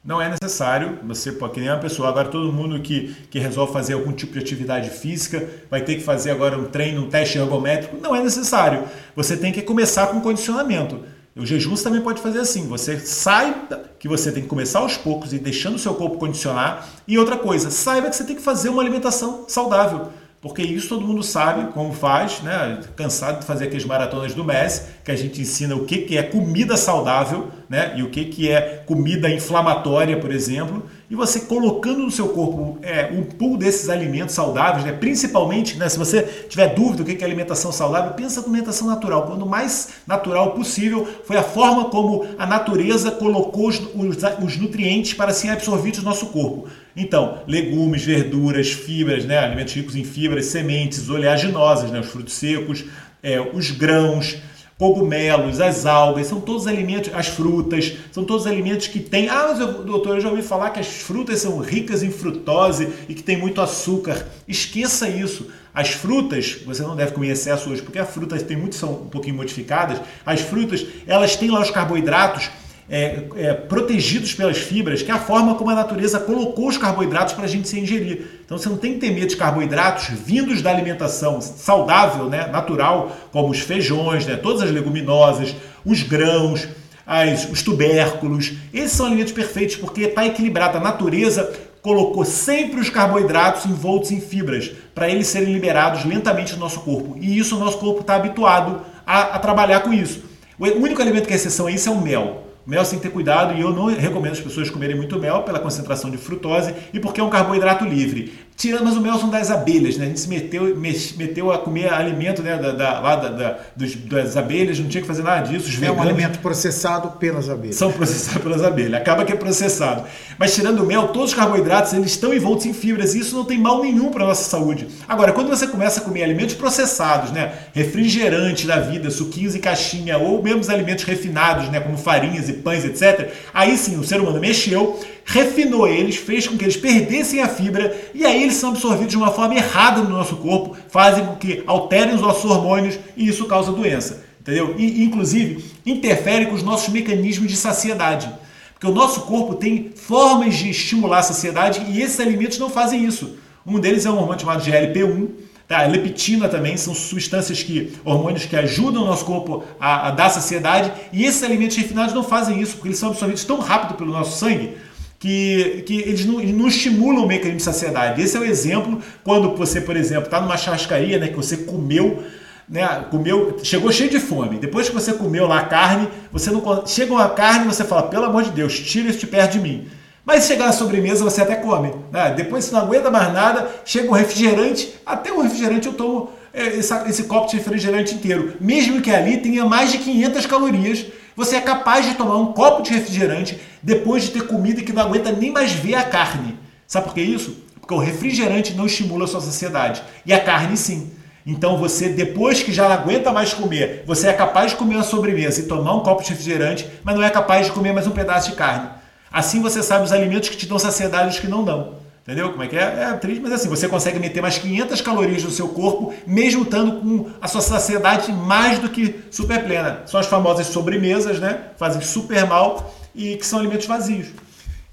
Não é necessário, você pode, que nem uma pessoa, agora todo mundo que, que resolve fazer algum tipo de atividade física vai ter que fazer agora um treino, um teste ergométrico, não é necessário. Você tem que começar com condicionamento. O jejum também pode fazer assim: você saiba que você tem que começar aos poucos e deixando o seu corpo condicionar. E outra coisa, saiba que você tem que fazer uma alimentação saudável porque isso todo mundo sabe como faz, né? Cansado de fazer aquelas maratonas do Messi, que a gente ensina o que, que é comida saudável, né? E o que, que é comida inflamatória, por exemplo. E você colocando no seu corpo é, um pool desses alimentos saudáveis, né? principalmente, né? se você tiver dúvida do que é alimentação saudável, pensa na alimentação natural. Quando mais natural possível, foi a forma como a natureza colocou os, os, os nutrientes para serem absorvidos no nosso corpo. Então, legumes, verduras, fibras, né? alimentos ricos em fibras, sementes, oleaginosas, né? os frutos secos, é, os grãos, cogumelos, as algas, são todos alimentos, as frutas, são todos alimentos que têm. Ah, mas eu, doutor, eu já ouvi falar que as frutas são ricas em frutose e que tem muito açúcar. Esqueça isso. As frutas, você não deve comer excesso hoje, porque as frutas tem muito, são um pouquinho modificadas. As frutas, elas têm lá os carboidratos é, é, protegidos pelas fibras, que é a forma como a natureza colocou os carboidratos para a gente se ingerir. Então você não tem que ter medo de carboidratos vindos da alimentação saudável, né, natural, como os feijões, né, todas as leguminosas, os grãos, as, os tubérculos. Esses são alimentos perfeitos porque está equilibrado. A natureza colocou sempre os carboidratos envoltos em fibras para eles serem liberados lentamente no nosso corpo. E isso o nosso corpo está habituado a, a trabalhar com isso. O único alimento que é exceção a isso é o mel. Mel sem ter cuidado e eu não recomendo as pessoas comerem muito mel pela concentração de frutose e porque é um carboidrato livre. Tirando, mas o mel são das abelhas, né? A gente se meteu, meteu a comer alimento né, da, da, lá da, da dos, das abelhas, não tinha que fazer nada disso. Os é veganos, um alimento processado pelas abelhas. São processados pelas abelhas, acaba que é processado. Mas tirando o mel, todos os carboidratos eles estão envoltos em fibras e isso não tem mal nenhum para a nossa saúde. Agora, quando você começa a comer alimentos processados, né, refrigerantes da vida, suquinhos e caixinha, ou mesmo os alimentos refinados, né, como farinhas e pães, etc., aí sim o ser humano mexeu refinou eles, fez com que eles perdessem a fibra e aí eles são absorvidos de uma forma errada no nosso corpo, fazem com que alterem os nossos hormônios e isso causa doença. Entendeu? E, inclusive, interfere com os nossos mecanismos de saciedade. Porque o nosso corpo tem formas de estimular a saciedade e esses alimentos não fazem isso. Um deles é um hormônio chamado GLP-1, tá? leptina também, são substâncias que, hormônios que ajudam o nosso corpo a, a dar saciedade e esses alimentos refinados não fazem isso, porque eles são absorvidos tão rápido pelo nosso sangue que, que eles não, não, estimulam o mecanismo de saciedade. Esse é o exemplo quando você, por exemplo, está numa churrascaria, né, que você comeu, né, comeu, chegou cheio de fome. Depois que você comeu lá a carne, você não chega uma carne, você fala, pelo amor de Deus, tira isso de perto de mim. Mas chegar na sobremesa você até come. Né? Depois você não aguenta mais nada, chega um refrigerante, até um refrigerante eu tomo é, esse, esse copo de refrigerante inteiro. Mesmo que ali tenha mais de 500 calorias, você é capaz de tomar um copo de refrigerante depois de ter comida que não aguenta nem mais ver a carne. Sabe por que isso? Porque o refrigerante não estimula a sua saciedade. E a carne sim. Então você, depois que já não aguenta mais comer, você é capaz de comer uma sobremesa e tomar um copo de refrigerante, mas não é capaz de comer mais um pedaço de carne. Assim você sabe os alimentos que te dão saciedade e os que não dão. Entendeu como é que é? É triste, mas assim, você consegue meter mais 500 calorias no seu corpo, mesmo estando com a sua saciedade mais do que super plena. São as famosas sobremesas, né? Fazem super mal e que são alimentos vazios.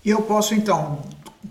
E eu posso, então,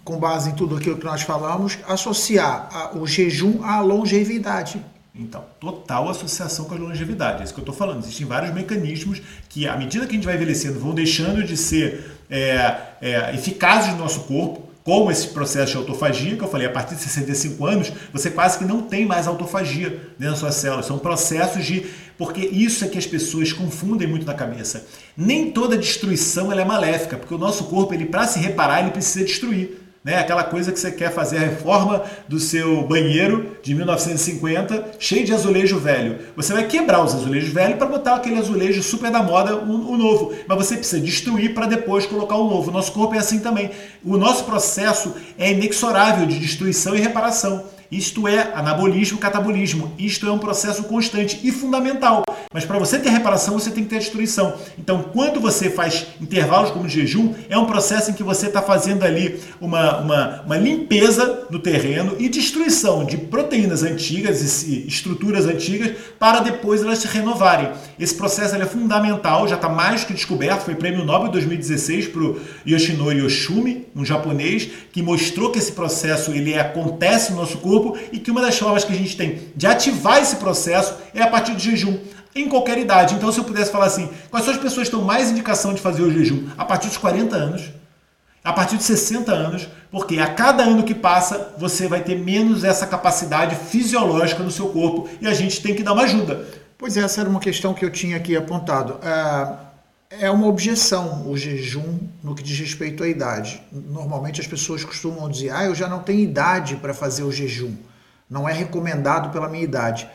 com base em tudo aquilo que nós falamos, associar o jejum à longevidade. Então, total associação com a longevidade. É isso que eu estou falando. Existem vários mecanismos que, à medida que a gente vai envelhecendo, vão deixando de ser é, é, eficazes no nosso corpo como esse processo de autofagia, que eu falei, a partir de 65 anos, você quase que não tem mais autofagia dentro das suas células. São processos de. Porque isso é que as pessoas confundem muito na cabeça. Nem toda destruição é maléfica, porque o nosso corpo, ele para se reparar, ele precisa destruir. Né? Aquela coisa que você quer fazer a reforma do seu banheiro de 1950, cheio de azulejo velho. Você vai quebrar os azulejos velhos para botar aquele azulejo super da moda, o, o novo. Mas você precisa destruir para depois colocar o novo. O nosso corpo é assim também. O nosso processo é inexorável de destruição e reparação. Isto é anabolismo, catabolismo. Isto é um processo constante e fundamental. Mas para você ter reparação, você tem que ter destruição. Então, quando você faz intervalos como jejum, é um processo em que você está fazendo ali uma, uma, uma, limpeza no terreno e destruição de proteínas antigas e estruturas antigas para depois elas se renovarem. Esse processo é fundamental, já está mais que descoberto. Foi prêmio Nobel 2016 para o Yoshinori Yoshumi, um japonês, que mostrou que esse processo ele acontece no nosso corpo e que uma das formas que a gente tem de ativar esse processo é a partir do jejum. em qualquer idade. Então, se eu pudesse falar assim, quais são as pessoas que estão mais indicação de fazer o jejum? A partir dos 40 anos, a partir de 60 anos, porque a cada ano que passa, você vai ter menos essa capacidade fisiológica no seu corpo e a gente tem que dar uma ajuda. Pois é, essa era uma questão que eu tinha aqui apontado. É, é uma objeção o jejum no que diz respeito à idade. Normalmente as pessoas costumam dizer: ah, eu já não tenho idade para fazer o jejum. Não é recomendado pela minha idade.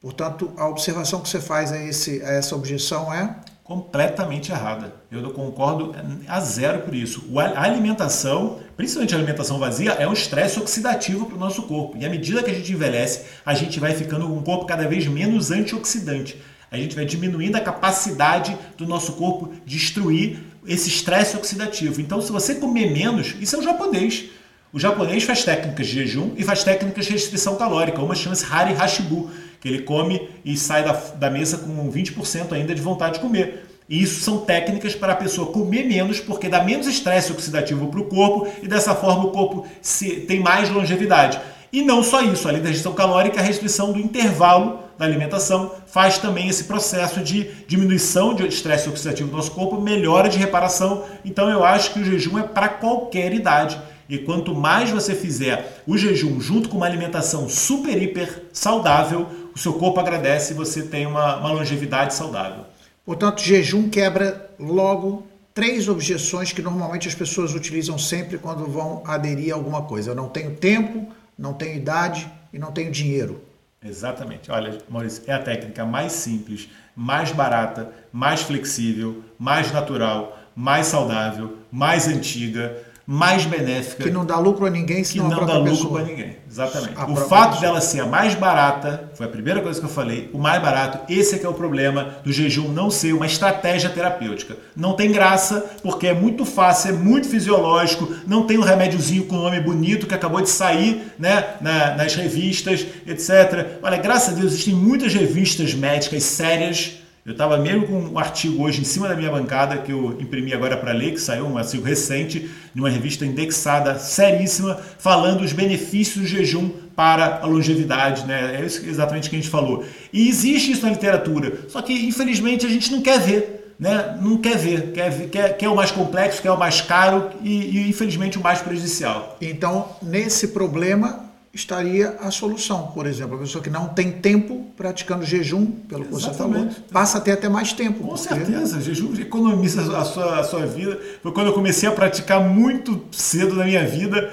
Portanto, a observação que você faz a, esse, a essa objeção é? Completamente errada. Eu concordo a zero por isso. A alimentação, principalmente a alimentação vazia, é um estresse oxidativo para o nosso corpo. E à medida que a gente envelhece, a gente vai ficando com um corpo cada vez menos antioxidante. A gente vai diminuindo a capacidade do nosso corpo destruir esse estresse oxidativo. Então, se você comer menos, isso é o japonês. O japonês faz técnicas de jejum e faz técnicas de restrição calórica. Uma chama-se Hari Hashibu que ele come e sai da, da mesa com 20% ainda de vontade de comer. E isso são técnicas para a pessoa comer menos, porque dá menos estresse oxidativo para o corpo e dessa forma o corpo se, tem mais longevidade. E não só isso, além da restrição calórica, a restrição do intervalo da alimentação faz também esse processo de diminuição de estresse oxidativo do nosso corpo, melhora de reparação. Então eu acho que o jejum é para qualquer idade. E quanto mais você fizer o jejum junto com uma alimentação super, hiper saudável, o seu corpo agradece e você tem uma, uma longevidade saudável. Portanto, jejum quebra logo três objeções que normalmente as pessoas utilizam sempre quando vão aderir a alguma coisa. Eu não tenho tempo, não tenho idade e não tenho dinheiro. Exatamente. Olha, Maurício, é a técnica mais simples, mais barata, mais flexível, mais natural, mais saudável, mais antiga mais benéfica. Que não dá lucro a ninguém, que não dá lucro para ninguém. Exatamente. A o fato pessoa. dela ser a mais barata, foi a primeira coisa que eu falei, o mais barato, esse é que é o problema do jejum não ser uma estratégia terapêutica. Não tem graça, porque é muito fácil, é muito fisiológico, não tem um remédiozinho com nome bonito que acabou de sair né, na, nas revistas, etc. Olha, graças a Deus existem muitas revistas médicas sérias eu estava mesmo com um artigo hoje em cima da minha bancada que eu imprimi agora para ler, que saiu um artigo recente, numa revista indexada seríssima, falando os benefícios do jejum para a longevidade, né? É exatamente que a gente falou. E existe isso na literatura, só que infelizmente a gente não quer ver. Né? Não quer ver, quer, quer, quer o mais complexo, quer o mais caro e, e infelizmente o mais prejudicial. Então, nesse problema, estaria a solução. Por exemplo, a pessoa que não tem tempo praticando jejum, pelo que você falou, passa a ter até mais tempo. Com porque... certeza, jejum economiza a sua, a sua vida. Foi quando eu comecei a praticar muito cedo na minha vida,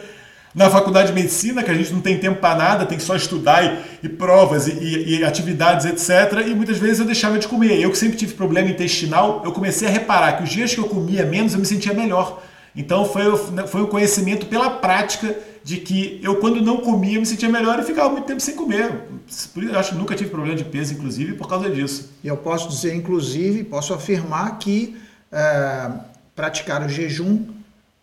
na faculdade de medicina, que a gente não tem tempo para nada, tem que só estudar e, e provas e, e, e, atividades, etc. E muitas vezes eu deixava de comer. Eu que sempre tive problema intestinal, eu comecei a reparar que os dias que eu comia menos, eu me sentia melhor. Então foi, foi o conhecimento pela prática de que eu, quando não comia, me sentia melhor e ficava muito tempo sem comer. Eu acho que nunca tive problema de peso, inclusive, por causa disso. E eu posso dizer, inclusive, posso afirmar que é, praticar o jejum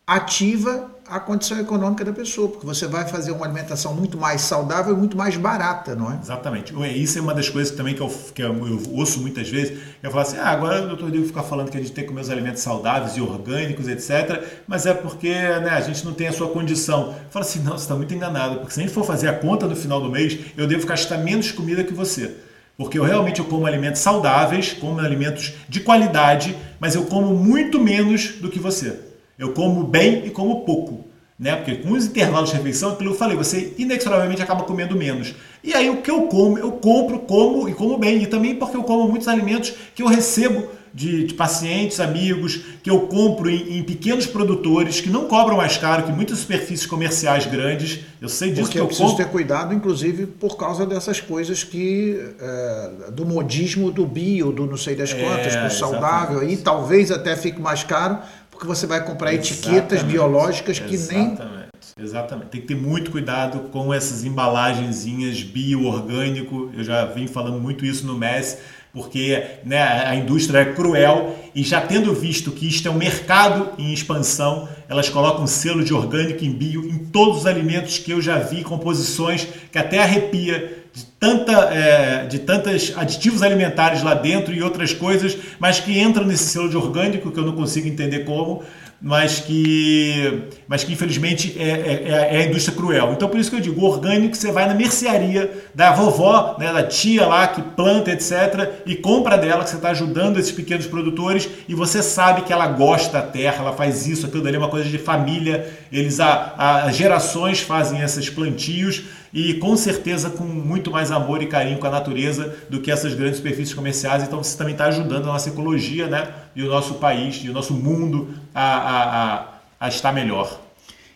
ativa a condição econômica da pessoa, porque você vai fazer uma alimentação muito mais saudável e muito mais barata, não é? Exatamente. Isso é uma das coisas também que eu, que eu, ouço muitas vezes. Eu falo assim, ah, agora o doutor Diego fica falando que a gente tem que comer os alimentos saudáveis e orgânicos, etc. Mas é porque né, a gente não tem a sua condição. Eu falo assim, não, você está muito enganado, porque se a gente for fazer a conta no final do mês, eu devo gastar menos comida que você. Porque eu realmente eu como alimentos saudáveis, como alimentos de qualidade, mas eu como muito menos do que você. Eu como bem e como pouco. Né? Porque com os intervalos de refeição, aquilo que eu falei, você inexoravelmente acaba comendo menos. E aí o que eu como, eu compro, como e como bem. E também porque eu como muitos alimentos que eu recebo de, de pacientes, amigos, que eu compro em, em, pequenos produtores que não cobram mais caro que muitas superfícies comerciais grandes. Eu sei disso porque que eu, eu preciso compro. ter cuidado, inclusive, por causa dessas coisas que é, do modismo do bio, do não sei das quantas, é, do saudável, aí talvez até fique mais caro porque você vai comprar Exatamente. etiquetas biológicas que Exatamente. nem. Exatamente. Tem que ter muito cuidado com essas embalagenzinhas bio-orgânico. Eu já vim falando muito isso no MES, porque né, a indústria é cruel e já tendo visto que isto é um mercado em expansão, elas colocam selo de orgânico em bio em todos os alimentos que eu já vi, composições que até arrepia de, tanta, é, de tantos aditivos alimentares lá dentro e outras coisas, mas que entram nesse selo de orgânico que eu não consigo entender como. mas que, mas que infelizmente é, é, é, a indústria cruel. Então por isso que eu digo, orgânico, você vai na mercearia da vovó, né, da tia lá que planta, etc., e compra dela, que você está ajudando esses pequenos produtores, e você sabe que ela gosta da terra, ela faz isso, aquilo dali é uma coisa de família, eles há gerações fazem esses plantios, e com certeza com muito mais amor e carinho com a natureza do que essas grandes superfícies comerciais. Então você também está ajudando a nossa ecologia né? e o nosso país e o nosso mundo a, a, a, a estar melhor.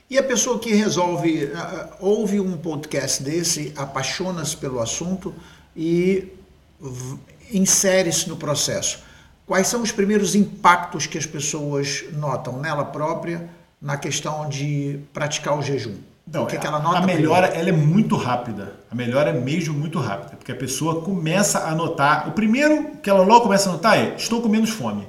E a pessoa que resolve, ouve um podcast desse, apaixona-se pelo assunto e insere-se no processo. Quais são os primeiros impactos que as pessoas notam nela própria na questão de praticar o jejum? Não, o que, é que ela nota? A melhora ela é muito rápida. A melhora é mesmo muito rápida, porque a pessoa começa a notar. O primeiro que ela logo começa a notar é: estou com menos fome.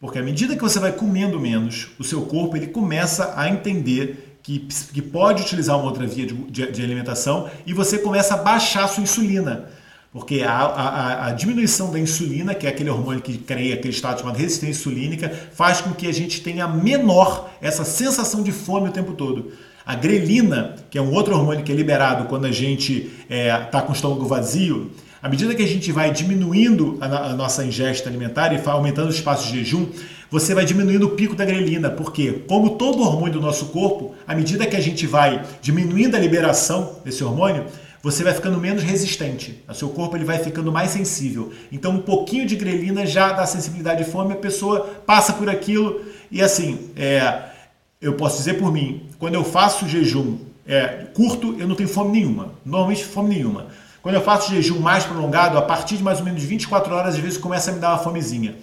Porque à medida que você vai comendo menos, o seu corpo ele começa a entender que, que pode utilizar uma outra via de, de, de alimentação e você começa a baixar a sua insulina. Porque a, a, a, diminuição da insulina, que é aquele hormônio que cria aquele estado chamado resistência insulínica, faz com que a gente tenha menor essa sensação de fome o tempo todo. A grelina, que é um outro hormônio que é liberado quando a gente está é, tá com o estômago vazio, à medida que a gente vai diminuindo a, a nossa ingesta alimentar e aumentando o espaço de jejum, você vai diminuindo o pico da grelina, porque, como todo hormônio do nosso corpo, à medida que a gente vai diminuindo a liberação desse hormônio, você vai ficando menos resistente. O seu corpo ele vai ficando mais sensível. Então, um pouquinho de grelina já dá sensibilidade de fome, a pessoa passa por aquilo e assim, é, eu posso dizer por mim, quando eu faço jejum é, curto, eu não tenho fome nenhuma. Normalmente fome nenhuma. Quando eu faço jejum mais prolongado, a partir de mais ou menos 24 horas, às vezes começa a me dar uma fomezinha.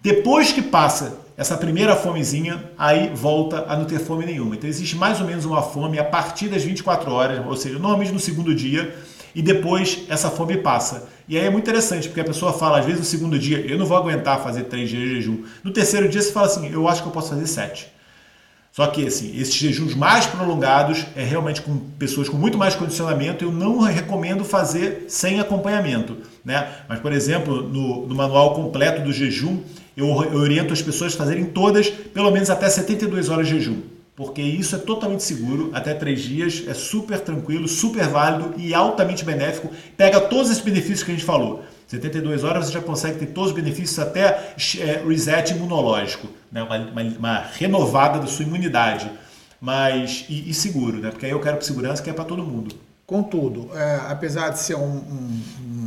Depois que passa essa primeira fomezinha, aí volta a não ter fome nenhuma. Então existe mais ou menos uma fome a partir das 24 horas, ou seja, normalmente no segundo dia, e depois essa fome passa. E aí é muito interessante, porque a pessoa fala, às vezes no segundo dia, eu não vou aguentar fazer três dias de jejum. No terceiro dia você fala assim, eu acho que eu posso fazer sete. Só que assim, esses jejuns mais prolongados é realmente com pessoas com muito mais condicionamento. Eu não recomendo fazer sem acompanhamento. Né? Mas, por exemplo, no, no manual completo do jejum, eu, eu oriento as pessoas a fazerem todas pelo menos até 72 horas de jejum porque isso é totalmente seguro, até três dias, é super tranquilo, super válido e altamente benéfico. Pega todos esses benefícios que a gente falou. 72 horas você já consegue ter todos os benefícios, até é, reset imunológico, né? uma, uma, uma, renovada da sua imunidade, mas e, e, seguro, né? porque aí eu quero segurança que é para todo mundo. Contudo, é, apesar de ser um, um,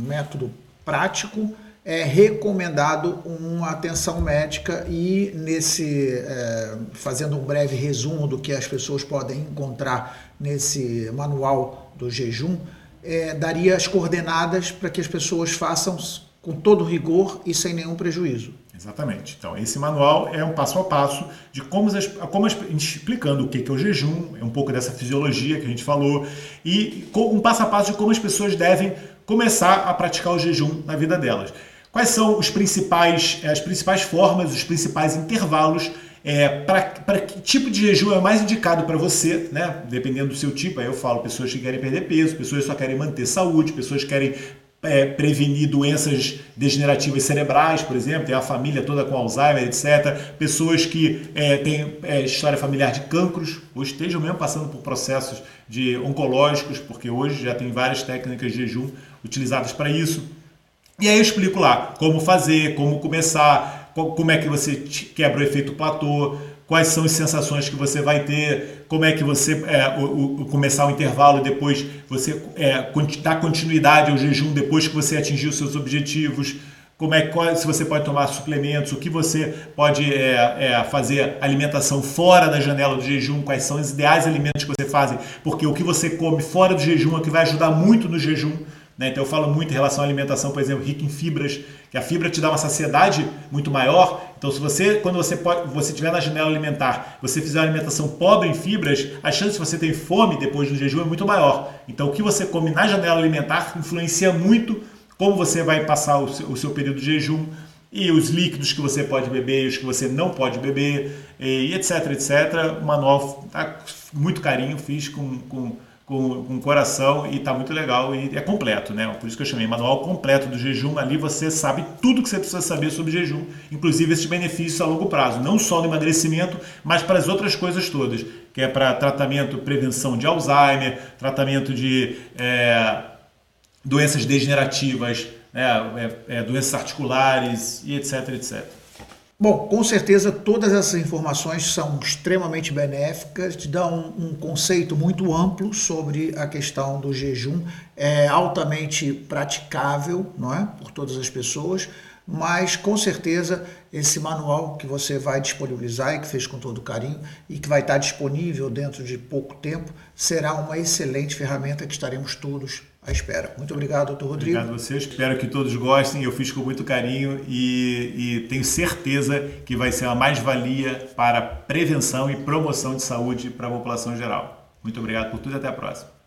método prático, é recomendado uma atenção médica e nesse é, fazendo um breve resumo do que as pessoas podem encontrar nesse manual do jejum é, daria as coordenadas para que as pessoas façam com todo rigor e sem nenhum prejuízo. Exatamente. Então, esse manual é um passo a passo de como, como explicando o que é o jejum, é um pouco dessa fisiologia que a gente falou, e um passo a passo de como as pessoas devem começar a praticar o jejum na vida delas. Quais são os principais, as principais formas, os principais intervalos é, para que tipo de jejum é mais indicado para você, né? Dependendo do seu tipo, aí eu falo pessoas que querem perder peso, pessoas que só querem manter saúde, pessoas que querem é, prevenir doenças degenerativas cerebrais, por exemplo, tem a família toda com Alzheimer, etc. Pessoas que é, têm é, história familiar de cancros, ou estejam mesmo passando por processos de oncológicos, porque hoje já tem várias técnicas de jejum utilizadas para isso. E aí eu explico lá como fazer, como começar, como é que você quebra o efeito platô, quais são as sensações que você vai ter, como é que você é, o, o, começar o intervalo depois você é, dar continuidade ao jejum depois que você atingir os seus objetivos, como é qual, se você pode tomar suplementos, o que você pode é, é, fazer alimentação fora da janela do jejum, quais são os ideais alimentos que você faz, porque o que você come fora do jejum é que vai ajudar muito no jejum. Né? Então eu falo muito em relação à alimentação, por exemplo, rica em fibras, que a fibra te dá uma saciedade muito maior. Então se você, quando você pode, você tiver na janela alimentar, você fizer uma alimentação pobre em fibras, a chance de você ter fome depois do jejum é muito maior. Então o que você come na janela alimentar influencia muito como você vai passar o seu, o seu período de jejum e os líquidos que você pode beber os que você não pode beber, e etc, etc. O manual tá muito carinho, fiz com, com com, com coração e está muito legal e é completo, né? Por isso que eu chamei manual completo do jejum. Ali você sabe tudo que você precisa saber sobre jejum, inclusive esses benefícios a longo prazo, não só no emagrecimento, mas para as outras coisas todas, que é para tratamento, prevenção de Alzheimer, tratamento de é, doenças degenerativas, né? é, é, doenças articulares e etc, etc. Bom, com certeza todas essas informações são extremamente benéficas, te dão um, conceito muito amplo sobre a questão do jejum, é altamente praticável, não é, por todas as pessoas, mas com certeza esse manual que você vai disponibilizar e que fez com todo carinho e que vai estar disponível dentro de pouco tempo será uma excelente ferramenta que estaremos todos à espera. Muito obrigado, doutor Rodrigo. Obrigado a você. Espero que todos gostem. Eu fiz com muito carinho e, e tenho certeza que vai ser uma mais-valia para prevenção e promoção de saúde para a população geral. Muito obrigado por tudo e até a próxima.